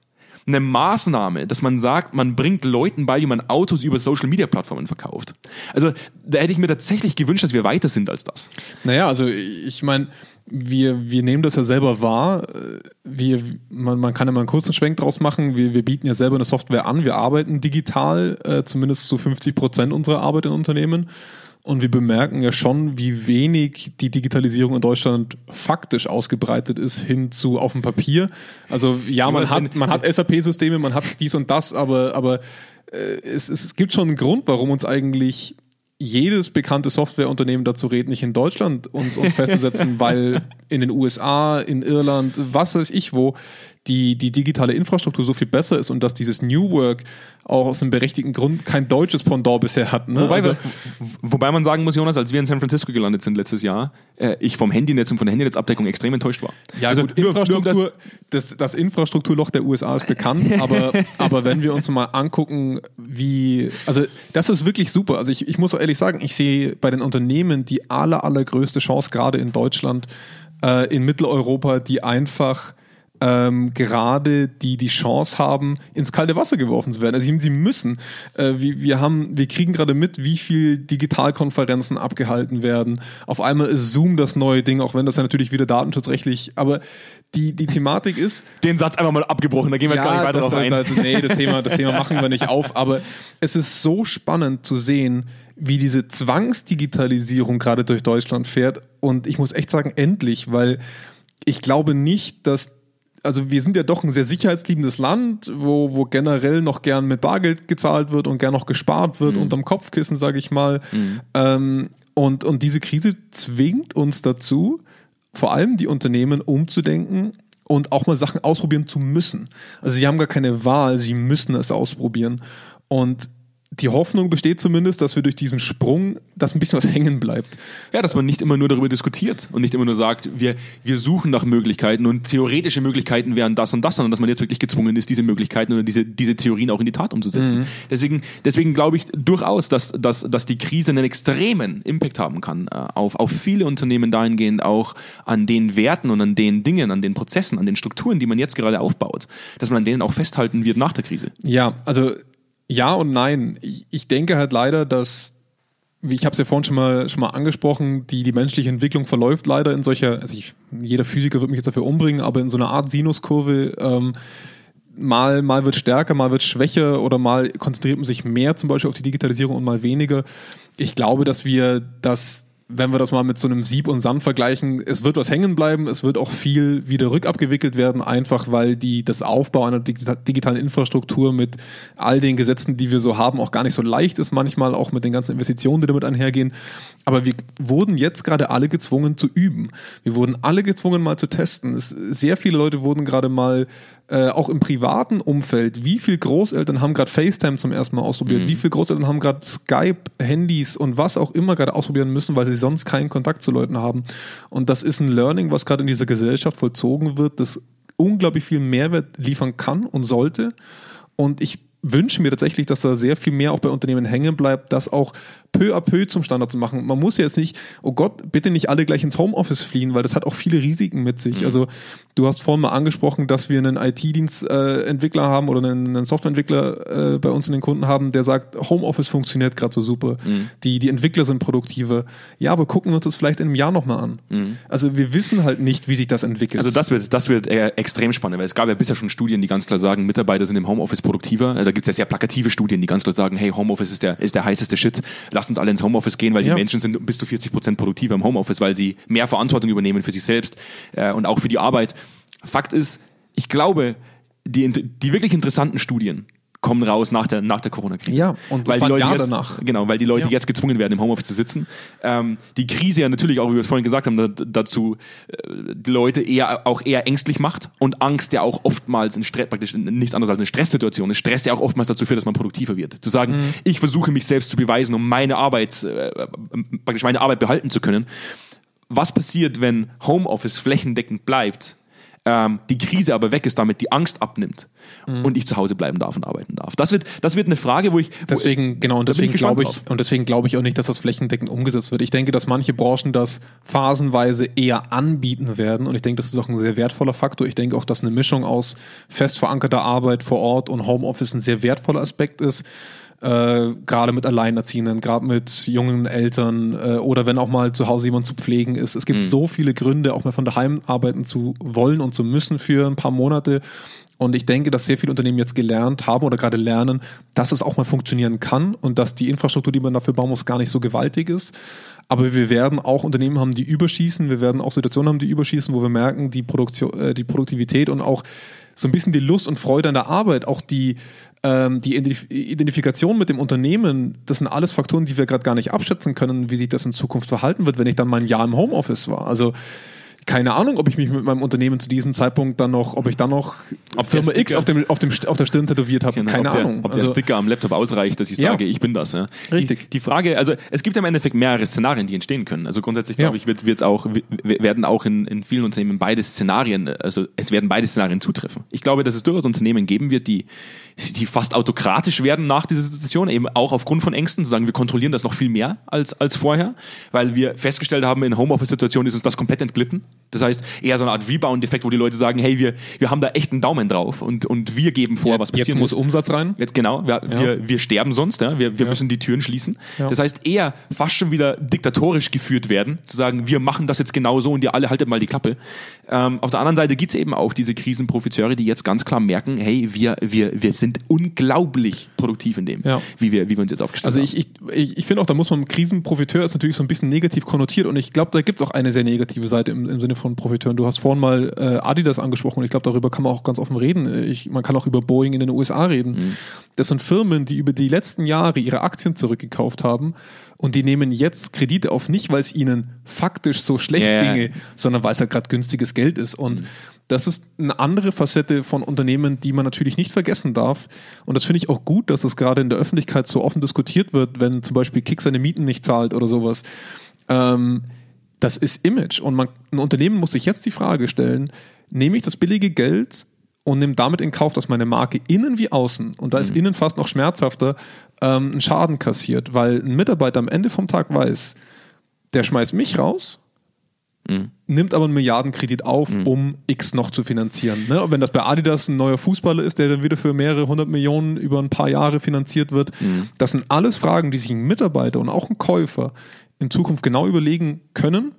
eine Maßnahme, dass man sagt, man bringt Leuten bei, wie man Autos über Social Media Plattformen verkauft. Also da hätte ich mir tatsächlich gewünscht, dass wir weiter sind als das. Naja, also ich meine, wir, wir nehmen das ja selber wahr. Wir, man, man kann ja mal einen kurzen Schwenk draus machen. Wir, wir bieten ja selber eine Software an. Wir arbeiten digital, äh, zumindest zu 50 Prozent unserer Arbeit in Unternehmen. Und wir bemerken ja schon, wie wenig die Digitalisierung in Deutschland faktisch ausgebreitet ist hin zu auf dem Papier. Also ja, man hat, man hat SAP-Systeme, man hat dies und das, aber, aber äh, es, es gibt schon einen Grund, warum uns eigentlich jedes bekannte Softwareunternehmen dazu rät, nicht in Deutschland uns, uns [laughs] festzusetzen, weil in den USA, in Irland, was weiß ich wo, die, die digitale Infrastruktur so viel besser ist und dass dieses New Work auch aus einem berechtigten Grund kein deutsches Pendant bisher hat. Ne? Wobei, also, wobei man sagen muss, Jonas, als wir in San Francisco gelandet sind letztes Jahr, äh, ich vom Handynetz und von der Handynetzabdeckung extrem enttäuscht war. Ja, also gut, Infrastruktur, nur das, das, Infrastrukturloch der USA ist bekannt, [laughs] aber, aber wenn wir uns mal angucken, wie, also das ist wirklich super. Also ich, ich muss auch ehrlich sagen, ich sehe bei den Unternehmen die aller, allergrößte Chance, gerade in Deutschland, äh, in Mitteleuropa, die einfach ähm, gerade die die Chance haben, ins kalte Wasser geworfen zu werden. Also sie müssen. Äh, wir, wir, haben, wir kriegen gerade mit, wie viel Digitalkonferenzen abgehalten werden. Auf einmal ist Zoom das neue Ding, auch wenn das ja natürlich wieder datenschutzrechtlich, aber die, die Thematik ist. Den Satz einfach mal abgebrochen, da gehen wir ja, jetzt gar nicht weiter das, drauf ein. Das, nee, das Thema, das Thema [laughs] machen wir nicht auf, aber es ist so spannend zu sehen, wie diese Zwangsdigitalisierung gerade durch Deutschland fährt. Und ich muss echt sagen, endlich, weil ich glaube nicht, dass also wir sind ja doch ein sehr sicherheitsliebendes Land, wo, wo generell noch gern mit Bargeld gezahlt wird und gern noch gespart wird mhm. unterm Kopfkissen, sage ich mal. Mhm. Ähm, und, und diese Krise zwingt uns dazu, vor allem die Unternehmen umzudenken und auch mal Sachen ausprobieren zu müssen. Also sie haben gar keine Wahl, sie müssen es ausprobieren. Und die Hoffnung besteht zumindest, dass wir durch diesen Sprung, dass ein bisschen was [laughs] hängen bleibt. Ja, dass man nicht immer nur darüber diskutiert und nicht immer nur sagt, wir, wir suchen nach Möglichkeiten und theoretische Möglichkeiten wären das und das, sondern dass man jetzt wirklich gezwungen ist, diese Möglichkeiten oder diese, diese Theorien auch in die Tat umzusetzen. Mhm. Deswegen, deswegen glaube ich durchaus, dass, dass, dass die Krise einen extremen Impact haben kann äh, auf, auf viele Unternehmen dahingehend auch an den Werten und an den Dingen, an den Prozessen, an den Strukturen, die man jetzt gerade aufbaut, dass man an denen auch festhalten wird nach der Krise. Ja, also ja und nein. Ich, ich denke halt leider, dass, wie ich habe es ja vorhin schon mal, schon mal angesprochen, die, die menschliche Entwicklung verläuft leider in solcher, also ich, jeder Physiker wird mich jetzt dafür umbringen, aber in so einer Art Sinuskurve, ähm, mal, mal wird stärker, mal wird schwächer oder mal konzentriert man sich mehr zum Beispiel auf die Digitalisierung und mal weniger. Ich glaube, dass wir das wenn wir das mal mit so einem Sieb und Sand vergleichen, es wird was hängen bleiben, es wird auch viel wieder rückabgewickelt werden, einfach weil die, das Aufbau einer digitalen Infrastruktur mit all den Gesetzen, die wir so haben, auch gar nicht so leicht ist, manchmal auch mit den ganzen Investitionen, die damit einhergehen. Aber wir wurden jetzt gerade alle gezwungen zu üben. Wir wurden alle gezwungen, mal zu testen. Es, sehr viele Leute wurden gerade mal äh, auch im privaten Umfeld, wie viele Großeltern haben gerade FaceTime zum ersten Mal ausprobiert? Mhm. Wie viele Großeltern haben gerade Skype, Handys und was auch immer gerade ausprobieren müssen, weil sie sonst keinen Kontakt zu Leuten haben? Und das ist ein Learning, was gerade in dieser Gesellschaft vollzogen wird, das unglaublich viel Mehrwert liefern kann und sollte. Und ich wünsche mir tatsächlich, dass da sehr viel mehr auch bei Unternehmen hängen bleibt, das auch peu à peu zum Standard zu machen. Man muss ja jetzt nicht, oh Gott, bitte nicht alle gleich ins Homeoffice fliehen, weil das hat auch viele Risiken mit sich. Mhm. Also du hast vorhin mal angesprochen, dass wir einen IT-Dienstentwickler äh, haben oder einen, einen Softwareentwickler äh, bei uns in den Kunden haben, der sagt, Homeoffice funktioniert gerade so super. Mhm. Die, die Entwickler sind produktiver. Ja, aber gucken wir uns das vielleicht in einem Jahr nochmal an. Mhm. Also wir wissen halt nicht, wie sich das entwickelt. Also das wird, das wird extrem spannend, weil es gab ja bisher schon Studien, die ganz klar sagen, Mitarbeiter sind im Homeoffice produktiver. Da gibt es ja sehr plakative Studien, die ganz klar sagen, hey, Homeoffice ist der, ist der heißeste Shit. Lasst uns alle ins Homeoffice gehen, weil ja. die Menschen sind bis zu 40 Prozent produktiver im Homeoffice, weil sie mehr Verantwortung übernehmen für sich selbst äh, und auch für die Arbeit. Fakt ist, ich glaube, die, die wirklich interessanten Studien, kommen raus nach der, nach der Corona-Krise. Ja, und weil die Leute Jahr jetzt, danach. Genau, weil die Leute ja. jetzt gezwungen werden, im Homeoffice zu sitzen. Ähm, die Krise ja natürlich auch, wie wir es vorhin gesagt haben, da, dazu äh, die Leute eher auch eher ängstlich macht und Angst ja auch oftmals ein Stress, praktisch nichts anderes als eine Stresssituation. ist. Stress ja auch oftmals dazu führt, dass man produktiver wird. Zu sagen, mhm. ich versuche mich selbst zu beweisen, um meine Arbeit, äh, praktisch meine Arbeit behalten zu können. Was passiert, wenn Homeoffice flächendeckend bleibt? Ähm, die Krise aber weg ist, damit die Angst abnimmt mhm. und ich zu Hause bleiben darf und arbeiten darf. Das wird, das wird eine Frage, wo ich. Wo deswegen, genau, und deswegen glaube ich, und deswegen glaube ich auch nicht, dass das flächendeckend umgesetzt wird. Ich denke, dass manche Branchen das phasenweise eher anbieten werden und ich denke, das ist auch ein sehr wertvoller Faktor. Ich denke auch, dass eine Mischung aus fest verankerter Arbeit vor Ort und Homeoffice ein sehr wertvoller Aspekt ist. Äh, gerade mit Alleinerziehenden, gerade mit jungen Eltern äh, oder wenn auch mal zu Hause jemand zu pflegen ist. Es gibt mhm. so viele Gründe, auch mal von daheim arbeiten zu wollen und zu müssen für ein paar Monate. Und ich denke, dass sehr viele Unternehmen jetzt gelernt haben oder gerade lernen, dass es auch mal funktionieren kann und dass die Infrastruktur, die man dafür bauen muss, gar nicht so gewaltig ist. Aber wir werden auch Unternehmen haben, die überschießen. Wir werden auch Situationen haben, die überschießen, wo wir merken, die, Produktion, äh, die Produktivität und auch so ein bisschen die Lust und Freude an der Arbeit, auch die, ähm, die Identifikation mit dem Unternehmen, das sind alles Faktoren, die wir gerade gar nicht abschätzen können, wie sich das in Zukunft verhalten wird, wenn ich dann mal ein Jahr im Homeoffice war. Also keine Ahnung, ob ich mich mit meinem Unternehmen zu diesem Zeitpunkt dann noch, ob ich dann noch ob Firma X auf, dem, auf, dem, auf der Stirn tätowiert habe. Genau, keine ob Ahnung. Der, ob also, der Sticker am Laptop ausreicht, dass ich sage, ja. ich bin das. Ja. Richtig. Die, die, Frage, also es gibt ja im Endeffekt mehrere Szenarien, die entstehen können. Also grundsätzlich ja. glaube ich, wird, wird's auch, werden auch in, in vielen Unternehmen beide Szenarien, also es werden beide Szenarien zutreffen. Ich glaube, dass es durchaus Unternehmen geben wird, die die fast autokratisch werden nach dieser Situation, eben auch aufgrund von Ängsten, zu sagen, wir kontrollieren das noch viel mehr als, als vorher, weil wir festgestellt haben, in Homeoffice-Situationen ist uns das komplett entglitten. Das heißt, eher so eine Art Rebound-Effekt, wo die Leute sagen, hey, wir, wir haben da echt einen Daumen drauf und, und wir geben vor, ja, was passiert. Jetzt muss Umsatz rein. Jetzt, genau, wir, ja. wir, wir sterben sonst, ja? wir, wir ja. müssen die Türen schließen. Das heißt, eher fast schon wieder diktatorisch geführt werden, zu sagen, wir machen das jetzt genau so und ihr alle haltet mal die Klappe. Ähm, auf der anderen Seite gibt es eben auch diese Krisenprofiteure, die jetzt ganz klar merken, hey, wir, wir, wir sind unglaublich produktiv in dem, ja. wie, wir, wie wir uns jetzt aufgestellt also haben. Also ich, ich, ich finde auch, da muss man, Krisenprofiteur ist natürlich so ein bisschen negativ konnotiert und ich glaube, da gibt es auch eine sehr negative Seite im, im Sinne von Profiteuren. Du hast vorhin mal äh, Adidas angesprochen und ich glaube, darüber kann man auch ganz offen reden. Ich, man kann auch über Boeing in den USA reden. Mhm. Das sind Firmen, die über die letzten Jahre ihre Aktien zurückgekauft haben und die nehmen jetzt Kredite auf, nicht weil es ihnen faktisch so schlecht yeah. ginge, sondern weil es halt gerade günstiges Geld ist. Und mhm. das ist eine andere Facette von Unternehmen, die man natürlich nicht vergessen darf. Und das finde ich auch gut, dass es gerade in der Öffentlichkeit so offen diskutiert wird, wenn zum Beispiel Kick seine Mieten nicht zahlt oder sowas. Ähm, das ist Image. Und man, ein Unternehmen muss sich jetzt die Frage stellen, nehme ich das billige Geld und nehme damit in Kauf, dass meine Marke innen wie außen, und da ist mhm. innen fast noch schmerzhafter, ähm, einen Schaden kassiert, weil ein Mitarbeiter am Ende vom Tag weiß, der schmeißt mich raus, mhm. nimmt aber einen Milliardenkredit auf, mhm. um X noch zu finanzieren. Ne? Und wenn das bei Adidas ein neuer Fußballer ist, der dann wieder für mehrere hundert Millionen über ein paar Jahre finanziert wird, mhm. das sind alles Fragen, die sich ein Mitarbeiter und auch ein Käufer in Zukunft genau überlegen können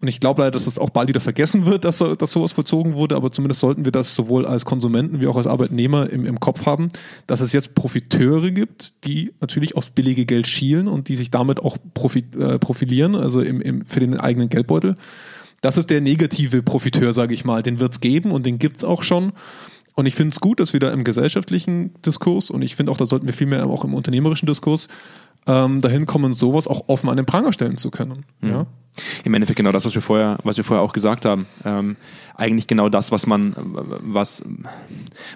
und ich glaube leider, dass das auch bald wieder vergessen wird, dass, dass sowas vollzogen wurde, aber zumindest sollten wir das sowohl als Konsumenten wie auch als Arbeitnehmer im, im Kopf haben, dass es jetzt Profiteure gibt, die natürlich aufs billige Geld schielen und die sich damit auch profi äh, profilieren, also im, im, für den eigenen Geldbeutel. Das ist der negative Profiteur, sage ich mal. Den wird es geben und den gibt es auch schon. Und ich finde es gut, dass wir da im gesellschaftlichen Diskurs und ich finde auch, da sollten wir viel mehr auch im unternehmerischen Diskurs ähm, dahin kommen, sowas auch offen an den Pranger stellen zu können. Mhm. Ja? Im Endeffekt genau das, was wir vorher, was wir vorher auch gesagt haben. Ähm, eigentlich genau das, was man, was,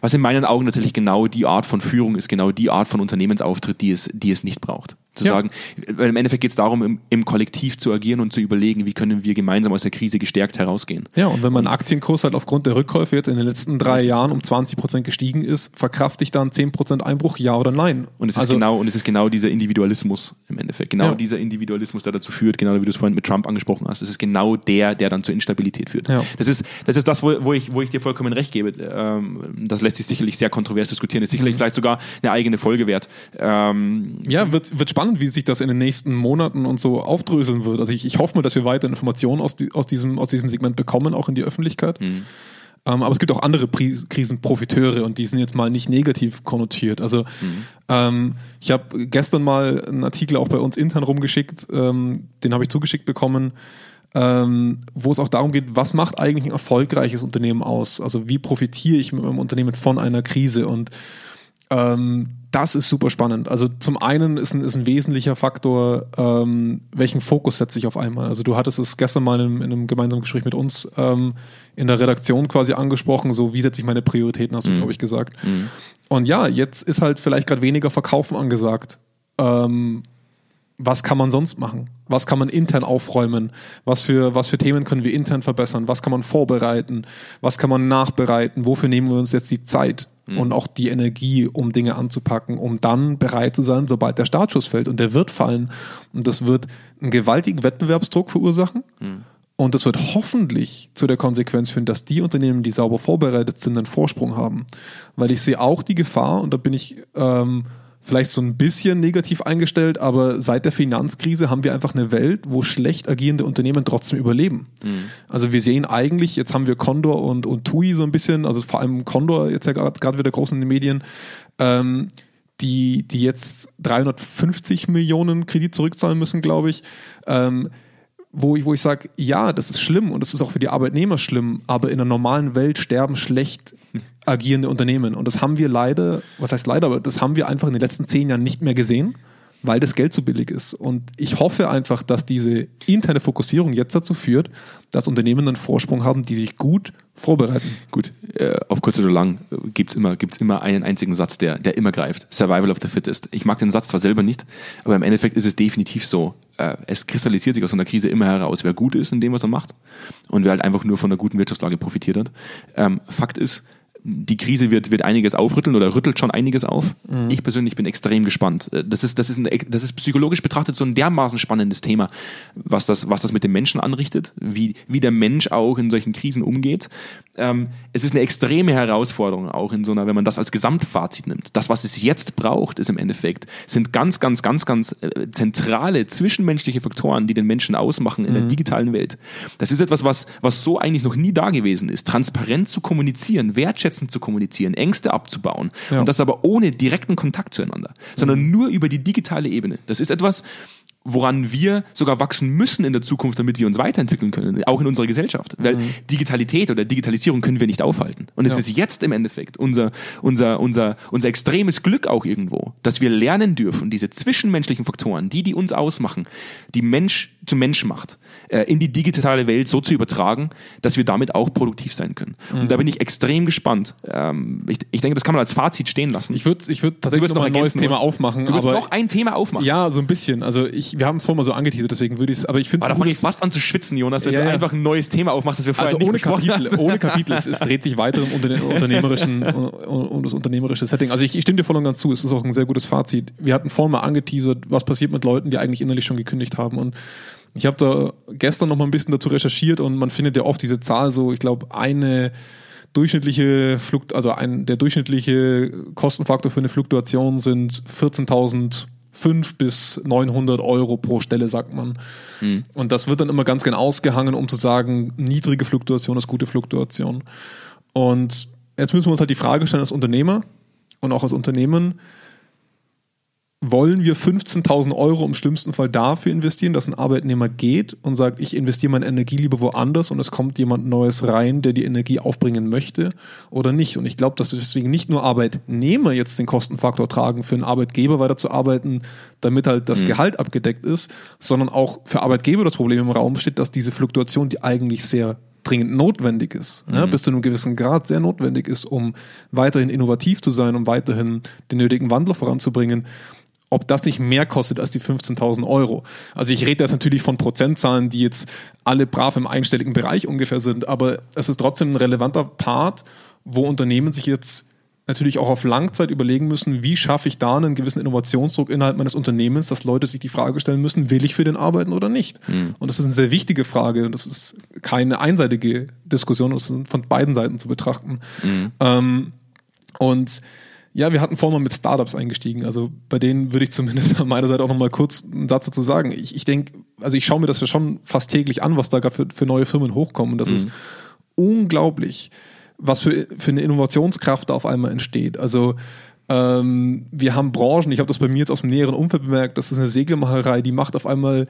was in meinen Augen tatsächlich genau die Art von Führung ist, genau die Art von Unternehmensauftritt, die es, die es nicht braucht. Zu Ja. sagen, weil im Endeffekt geht es darum, im, im Kollektiv zu agieren und zu überlegen, wie können wir gemeinsam aus der Krise gestärkt herausgehen. Ja, und wenn mein Aktienkurs halt aufgrund der Rückkäufe jetzt in den letzten drei Jahren um 20 Prozent gestiegen ist, verkrafte ich dann 10 Prozent Einbruch, ja oder nein? Und es ist also, genau, und es ist genau dieser Individualismus im Endeffekt. Genau Ja. dieser Individualismus, der dazu führt, genau wie du es vorhin mit Trump angesprochen hast. Es ist genau der, der dann zur Instabilität führt. Ja. Das ist, das ist das, wo, wo, ich, wo ich dir vollkommen recht gebe. Ähm, das lässt sich sicherlich sehr kontrovers diskutieren. Ist Mhm. sicherlich vielleicht sogar eine eigene Folge wert. Ähm, Ja, wird, wird spannend, wie sich das in den nächsten Monaten und so aufdröseln wird. Also ich, ich hoffe mal, dass wir weiter Informationen aus, die, aus, diesem, aus diesem Segment bekommen, auch in die Öffentlichkeit. Ähm, aber es gibt auch andere Pri Krisenprofiteure und die sind jetzt mal nicht negativ konnotiert. Also ähm, ich habe gestern mal einen Artikel auch bei uns intern rumgeschickt, ähm, den habe ich zugeschickt bekommen, ähm, wo es auch darum geht, was macht eigentlich ein erfolgreiches Unternehmen aus? Also wie profitiere ich mit meinem Unternehmen von einer Krise? Und ähm, das ist super spannend. Also zum einen ist ein, ist ein wesentlicher Faktor, ähm, welchen Fokus setze ich auf einmal. Also du hattest es gestern mal in, einem- in einem gemeinsamen Gespräch mit uns ähm, in der Redaktion quasi angesprochen, so wie setze ich meine Prioritäten, hast du, glaube ich, gesagt. Und ja, jetzt ist halt vielleicht gerade weniger Verkaufen angesagt. Ähm, was kann man sonst machen? Was kann man intern aufräumen? Was für, was für Themen können wir intern verbessern? Was kann man vorbereiten? Was kann man nachbereiten? Wofür nehmen wir uns jetzt die Zeit und auch die Energie, um Dinge anzupacken, um dann bereit zu sein, sobald der Startschuss fällt? Und der wird fallen. Und das wird einen gewaltigen Wettbewerbsdruck verursachen. Und das wird hoffentlich zu der Konsequenz führen, dass die Unternehmen, die sauber vorbereitet sind, einen Vorsprung haben. Weil ich sehe auch die Gefahr, und da bin ich ähm, vielleicht so ein bisschen negativ eingestellt, aber seit der Finanzkrise haben wir einfach eine Welt, wo schlecht agierende Unternehmen trotzdem überleben. Also wir sehen eigentlich, jetzt haben wir Condor und, und TUI so ein bisschen, also vor allem Condor jetzt ja gerade gerade wieder groß in den Medien, ähm, die, die jetzt 350 Millionen Kredit zurückzahlen müssen, glaube ich. Ähm, wo ich, wo ich sage, ja, das ist schlimm und das ist auch für die Arbeitnehmer schlimm, aber in der normalen Welt sterben schlecht agierende Unternehmen. Und das haben wir leider, was heißt leider, aber das haben wir einfach in den letzten zehn Jahren nicht mehr gesehen, weil das Geld zu billig ist. Und ich hoffe einfach, dass diese interne Fokussierung jetzt dazu führt, dass Unternehmen einen Vorsprung haben, die sich gut vorbereiten. Gut, äh, auf kurz oder lang gibt es immer, gibt's immer einen einzigen Satz, der, der immer greift. Survival of the Fittest. Ich mag den Satz zwar selber nicht, aber im Endeffekt ist es definitiv so. Äh, es kristallisiert sich aus einer Krise immer heraus, wer gut ist in dem, was er macht und wer halt einfach nur von einer guten Wirtschaftslage profitiert hat. Ähm, Fakt ist, die Krise wird, wird einiges aufrütteln oder rüttelt schon einiges auf. Ich persönlich bin extrem gespannt. Äh, Das ist, das, ist ein, das ist psychologisch betrachtet so ein dermaßen spannendes Thema, was das, was das mit dem Menschen anrichtet, wie, wie der Mensch auch in solchen Krisen umgeht. Ähm, es ist eine extreme Herausforderung, auch in so einer, wenn man das als Gesamtfazit nimmt. Das, was es jetzt braucht, ist im Endeffekt, sind ganz, ganz, ganz, ganz äh, zentrale zwischenmenschliche Faktoren, die den Menschen ausmachen in der digitalen Welt. Das ist etwas, was, was so eigentlich noch nie da gewesen ist. Transparent zu kommunizieren, wertschätzend zu kommunizieren, Ängste abzubauen. Ja. Und das aber ohne direkten Kontakt zueinander, sondern nur über die digitale Ebene. Das ist etwas, woran wir sogar wachsen müssen in der Zukunft, damit wir uns weiterentwickeln können, auch in unserer Gesellschaft. Weil Digitalität oder Digitalisierung können wir nicht aufhalten. Und es Ja. ist jetzt im Endeffekt unser, unser, unser, unser extremes Glück auch irgendwo, dass wir lernen dürfen, diese zwischenmenschlichen Faktoren, die, die uns ausmachen, die Mensch zum Mensch macht, äh, in die digitale Welt so zu übertragen, dass wir damit auch produktiv sein können. Und da bin ich extrem gespannt. Ähm, ich, ich denke, das kann man als Fazit stehen lassen. Ich würde ich würd tatsächlich noch ein neues Thema aufmachen. du wirst aber noch ein Thema aufmachen. ja, so ein bisschen. Also ich, wir haben es vorhin mal so angeteasert, deswegen würde ich es, aber ich finde es da fange ich fast an zu schwitzen, Jonas, wenn Ja, du ja. einfach ein neues Thema aufmachst, das wir vorher Also nicht ohne Kapitel, haben. ohne Kapitel. Es, es dreht sich weiter um unterne unternehmerischen, [laughs] um, um das unternehmerische Setting. Also ich, ich stimme dir voll und ganz zu. Es ist auch ein sehr gutes Fazit. Wir hatten vorhin mal angeteasert, was passiert mit Leuten, die eigentlich innerlich schon gekündigt haben. Und ich habe da gestern noch mal ein bisschen dazu recherchiert und man findet ja oft diese Zahl so, ich glaube, eine durchschnittliche Flukt, also ein, der durchschnittliche Kostenfaktor für eine Fluktuation sind 14.005 bis 900 Euro pro Stelle, sagt man. Und das wird dann immer ganz gern ausgehangen, um zu sagen, niedrige Fluktuation ist gute Fluktuation. Und jetzt müssen wir uns halt die Frage stellen als Unternehmer und auch als Unternehmen, wollen wir 15.000 Euro im schlimmsten Fall dafür investieren, dass ein Arbeitnehmer geht und sagt, ich investiere meine Energie lieber woanders und es kommt jemand Neues rein, der die Energie aufbringen möchte oder nicht. Und ich glaube, dass deswegen nicht nur Arbeitnehmer jetzt den Kostenfaktor tragen, für einen Arbeitgeber weiterzuarbeiten, damit halt das mhm. Gehalt abgedeckt ist, sondern auch für Arbeitgeber das Problem im Raum steht, dass diese Fluktuation, die eigentlich sehr dringend notwendig ist, mhm. ja, bis zu einem gewissen Grad sehr notwendig ist, um weiterhin innovativ zu sein, um weiterhin den nötigen Wandel voranzubringen, ob das nicht mehr kostet als die 15.000 Euro. Also ich rede jetzt natürlich von Prozentzahlen, die jetzt alle brav im einstelligen Bereich ungefähr sind, aber es ist trotzdem ein relevanter Part, wo Unternehmen sich jetzt natürlich auch auf Langzeit überlegen müssen, wie schaffe ich da einen gewissen Innovationsdruck innerhalb meines Unternehmens, dass Leute sich die Frage stellen müssen, will ich für den arbeiten oder nicht? Mhm. Und das ist eine sehr wichtige Frage und das ist keine einseitige Diskussion, das ist von beiden Seiten zu betrachten. Mhm. Ähm, und ja, wir hatten vorhin mal mit Startups eingestiegen. Also bei denen würde ich zumindest [laughs] an meiner Seite auch nochmal kurz einen Satz dazu sagen. Ich, ich denke, also ich schaue mir das ja schon fast täglich an, was da für, für neue Firmen hochkommen. Und das mhm. ist unglaublich, was für, für eine Innovationskraft da auf einmal entsteht. Also ähm, wir haben Branchen, ich habe das bei mir jetzt aus dem näheren Umfeld bemerkt, das ist eine Segelmacherei, die macht auf einmal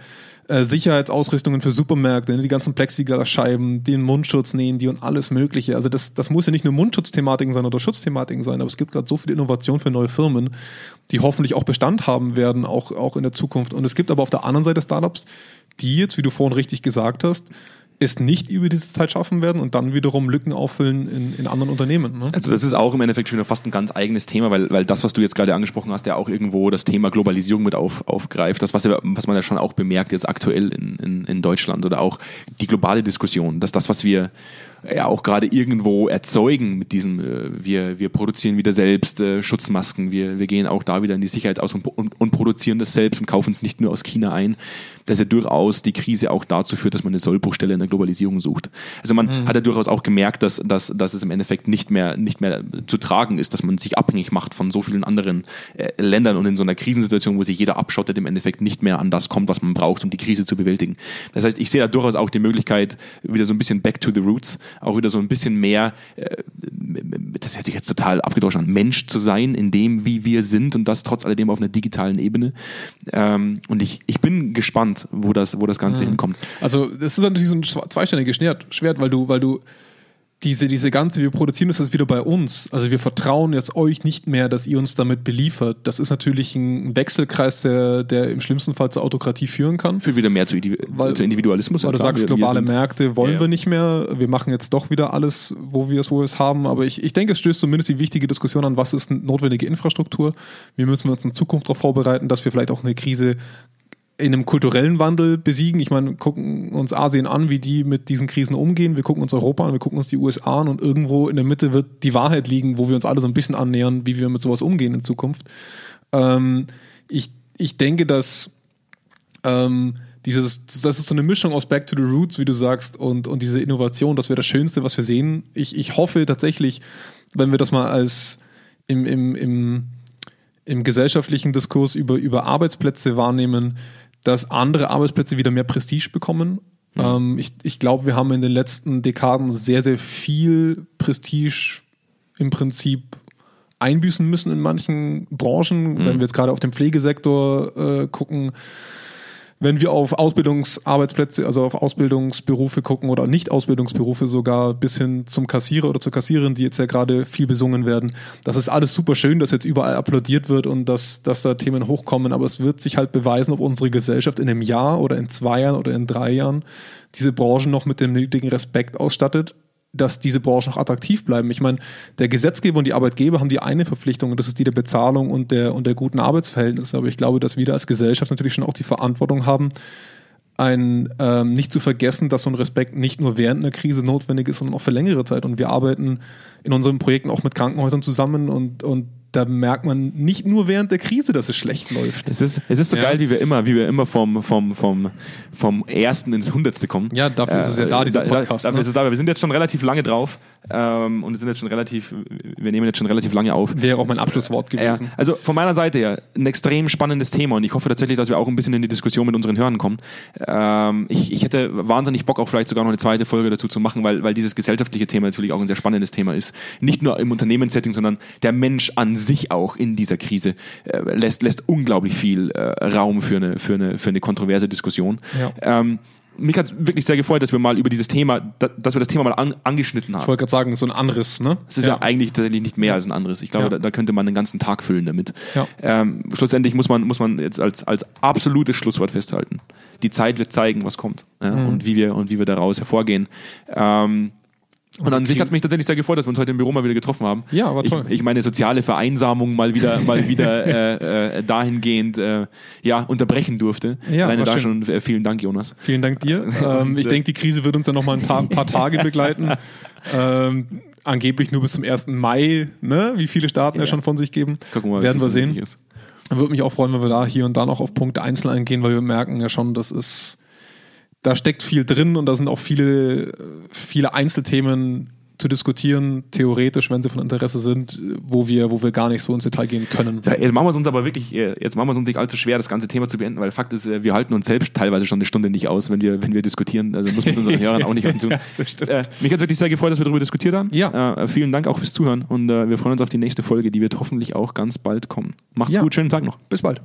äh, Sicherheitsausrüstungen für Supermärkte, ne, die ganzen Plexiglasscheiben, den Mundschutz nähen die und alles Mögliche. Also das, das muss ja nicht nur Mundschutzthematiken sein oder Schutzthematiken sein, aber es gibt gerade so viel Innovation für neue Firmen, die hoffentlich auch Bestand haben werden, auch, auch in der Zukunft. Und es gibt aber auf der anderen Seite Startups, die jetzt, wie du vorhin richtig gesagt hast, es nicht über diese Zeit schaffen werden und dann wiederum Lücken auffüllen in, in anderen Unternehmen. Ne? Also das ist auch im Endeffekt schon fast ein ganz eigenes Thema, weil, weil das, was du jetzt gerade angesprochen hast, ja auch irgendwo das Thema Globalisierung mit auf, aufgreift. Das, was, was man ja schon auch bemerkt jetzt aktuell in, in, in Deutschland oder auch die globale Diskussion, dass das, was wir ja auch gerade irgendwo erzeugen mit diesem, äh, wir, wir produzieren wieder selbst äh, Schutzmasken, wir, wir gehen auch da wieder in die Sicherheit aus und, und, und produzieren das selbst und kaufen es nicht nur aus China ein, dass ja durchaus die Krise auch dazu führt, dass man eine Sollbruchstelle in der Globalisierung sucht. Also man mhm. hat ja durchaus auch gemerkt, dass, dass, dass es im Endeffekt nicht mehr, nicht mehr zu tragen ist, dass man sich abhängig macht von so vielen anderen äh, Ländern und in so einer Krisensituation, wo sich jeder abschottet, im Endeffekt nicht mehr an das kommt, was man braucht, um die Krise zu bewältigen. Das heißt, ich sehe da durchaus auch die Möglichkeit, wieder so ein bisschen back to the roots, auch wieder so ein bisschen mehr, äh, das hätte ich jetzt total abgedroschen an, Mensch zu sein, in dem, wie wir sind und das trotz alledem auf einer digitalen Ebene. Ähm, und ich, ich bin gespannt, wo das, wo das Ganze mhm. hinkommt. Also, das ist natürlich so ein zweiständiges Schwert, weil du, weil du diese, diese ganze, wir produzieren das jetzt wieder bei uns. Also wir vertrauen jetzt euch nicht mehr, dass ihr uns damit beliefert. Das ist natürlich ein Wechselkreis, der, der im schlimmsten Fall zur Autokratie führen kann. Führt wieder mehr zu, weil, zu Individualismus. Weil du sagst, globale Märkte wollen ja, ja. wir nicht mehr. Wir machen jetzt doch wieder alles, wo wir es, wo wir es haben. Aber ich, ich denke, es stößt zumindest die wichtige Diskussion an, was ist notwendige Infrastruktur. Wie müssen wir uns in Zukunft darauf vorbereiten, dass wir vielleicht auch eine Krise in einem kulturellen Wandel besiegen. Ich meine, gucken uns Asien an, wie die mit diesen Krisen umgehen. Wir gucken uns Europa an, wir gucken uns die USA an und irgendwo in der Mitte wird die Wahrheit liegen, wo wir uns alle so ein bisschen annähern, wie wir mit sowas umgehen in Zukunft. Ähm, ich, ich denke, dass ähm, dieses, das ist so eine Mischung aus Back to the Roots, wie du sagst, und, und diese Innovation, das wäre das Schönste, was wir sehen. Ich, ich hoffe tatsächlich, wenn wir das mal als im, im, im, im gesellschaftlichen Diskurs über, über Arbeitsplätze wahrnehmen, dass andere Arbeitsplätze wieder mehr Prestige bekommen. Mhm. Ähm, ich ich glaube, wir haben in den letzten Dekaden sehr, sehr viel Prestige im Prinzip einbüßen müssen in manchen Branchen. Mhm. Wenn wir jetzt gerade auf den Pflegesektor äh, gucken, wenn wir auf Ausbildungsarbeitsplätze, also auf Ausbildungsberufe gucken oder Nicht-Ausbildungsberufe sogar bis hin zum Kassierer oder zur Kassiererin, die jetzt ja gerade viel besungen werden, das ist alles super schön, dass jetzt überall applaudiert wird und dass, dass da Themen hochkommen, aber es wird sich halt beweisen, ob unsere Gesellschaft in einem Jahr oder in zwei Jahren oder in drei Jahren diese Branchen noch mit dem nötigen Respekt ausstattet dass diese Branchen auch attraktiv bleiben. Ich meine, der Gesetzgeber und die Arbeitgeber haben die eine Verpflichtung und das ist die der Bezahlung und der, und der guten Arbeitsverhältnisse. Aber ich glaube, dass wir als Gesellschaft natürlich schon auch die Verantwortung haben, ein ähm, nicht zu vergessen, dass so ein Respekt nicht nur während einer Krise notwendig ist, sondern auch für längere Zeit. Und wir arbeiten in unseren Projekten auch mit Krankenhäusern zusammen und, und da merkt man nicht nur während der Krise, dass es schlecht läuft. Es ist, es ist so ja. geil, wie wir immer, wie wir immer vom, vom, vom, vom ersten ins Hundertste kommen. Ja, dafür äh, ist es ja da, dieser Podcast. Da, dafür ne? ist es da. Wir sind jetzt schon relativ lange drauf. Ähm, und es sind jetzt schon relativ, wir nehmen jetzt schon relativ lange auf. Wäre auch mein Abschlusswort gewesen. Ja, also von meiner Seite her ein extrem spannendes Thema und ich hoffe tatsächlich, dass wir auch ein bisschen in die Diskussion mit unseren Hörern kommen. Ähm, ich, ich hätte wahnsinnig Bock, auch vielleicht sogar noch eine zweite Folge dazu zu machen, weil, weil dieses gesellschaftliche Thema natürlich auch ein sehr spannendes Thema ist. Nicht nur im Unternehmenssetting, sondern der Mensch an sich auch in dieser Krise äh, lässt, lässt unglaublich viel äh, Raum für eine, für, eine, für eine kontroverse Diskussion. Ja. Ähm, mich hat es wirklich sehr gefreut, dass wir mal über dieses Thema, da- dass wir das Thema mal an, angeschnitten Ich haben. wollte gerade sagen, so ein Anriss, ne? Es ist ja. eigentlich tatsächlich nicht mehr als ein anderes. Ich glaube, Ja. da, da könnte man den ganzen Tag füllen damit. Ja. Ähm, schlussendlich muss man, muss man jetzt als, als absolutes Schlusswort festhalten. Die Zeit wird zeigen, was kommt ja, Mhm. und, wie wir, und wie wir daraus hervorgehen. Ähm, und an sich hat es mich tatsächlich sehr gefreut, dass wir uns heute im Büro mal wieder getroffen haben. Ja, war toll. Ich, ich meine soziale Vereinsamung mal wieder, mal wieder [laughs] äh, äh, dahingehend äh, ja, unterbrechen durfte. Ja, Alleine war da schön. schon äh, vielen Dank, Jonas. Vielen Dank dir. [laughs] Ähm, ich denke, die Krise wird uns ja noch mal ein ta [laughs] paar Tage begleiten. ähm, angeblich nur bis zum 1. Mai, ne? wie viele Staaten ja Ja. schon von sich geben. Gucken wir mal, Werden wir sehen. Würde mich auch freuen, wenn wir da hier und da noch auf Punkte einzeln eingehen, weil wir merken ja schon, das ist, da steckt viel drin und da sind auch viele, viele Einzelthemen zu diskutieren, theoretisch, wenn sie von Interesse sind, wo wir, wo wir gar nicht so ins Detail gehen können. Ja, jetzt machen wir es uns aber wirklich, äh, jetzt machen wir es uns nicht allzu schwer, das ganze Thema zu beenden, weil Fakt ist, äh, wir halten uns selbst teilweise schon eine Stunde nicht aus, wenn wir, wenn wir diskutieren. Also muss man es unseren [laughs] Hörern auch nicht antun. stimmt. äh, mich hat wirklich sehr gefreut, dass wir darüber diskutiert haben. Ja. Äh, vielen Dank auch fürs Zuhören und äh, wir freuen uns auf die nächste Folge, die wird hoffentlich auch ganz bald kommen. Macht's Ja. gut, schönen Tag noch. Bis bald.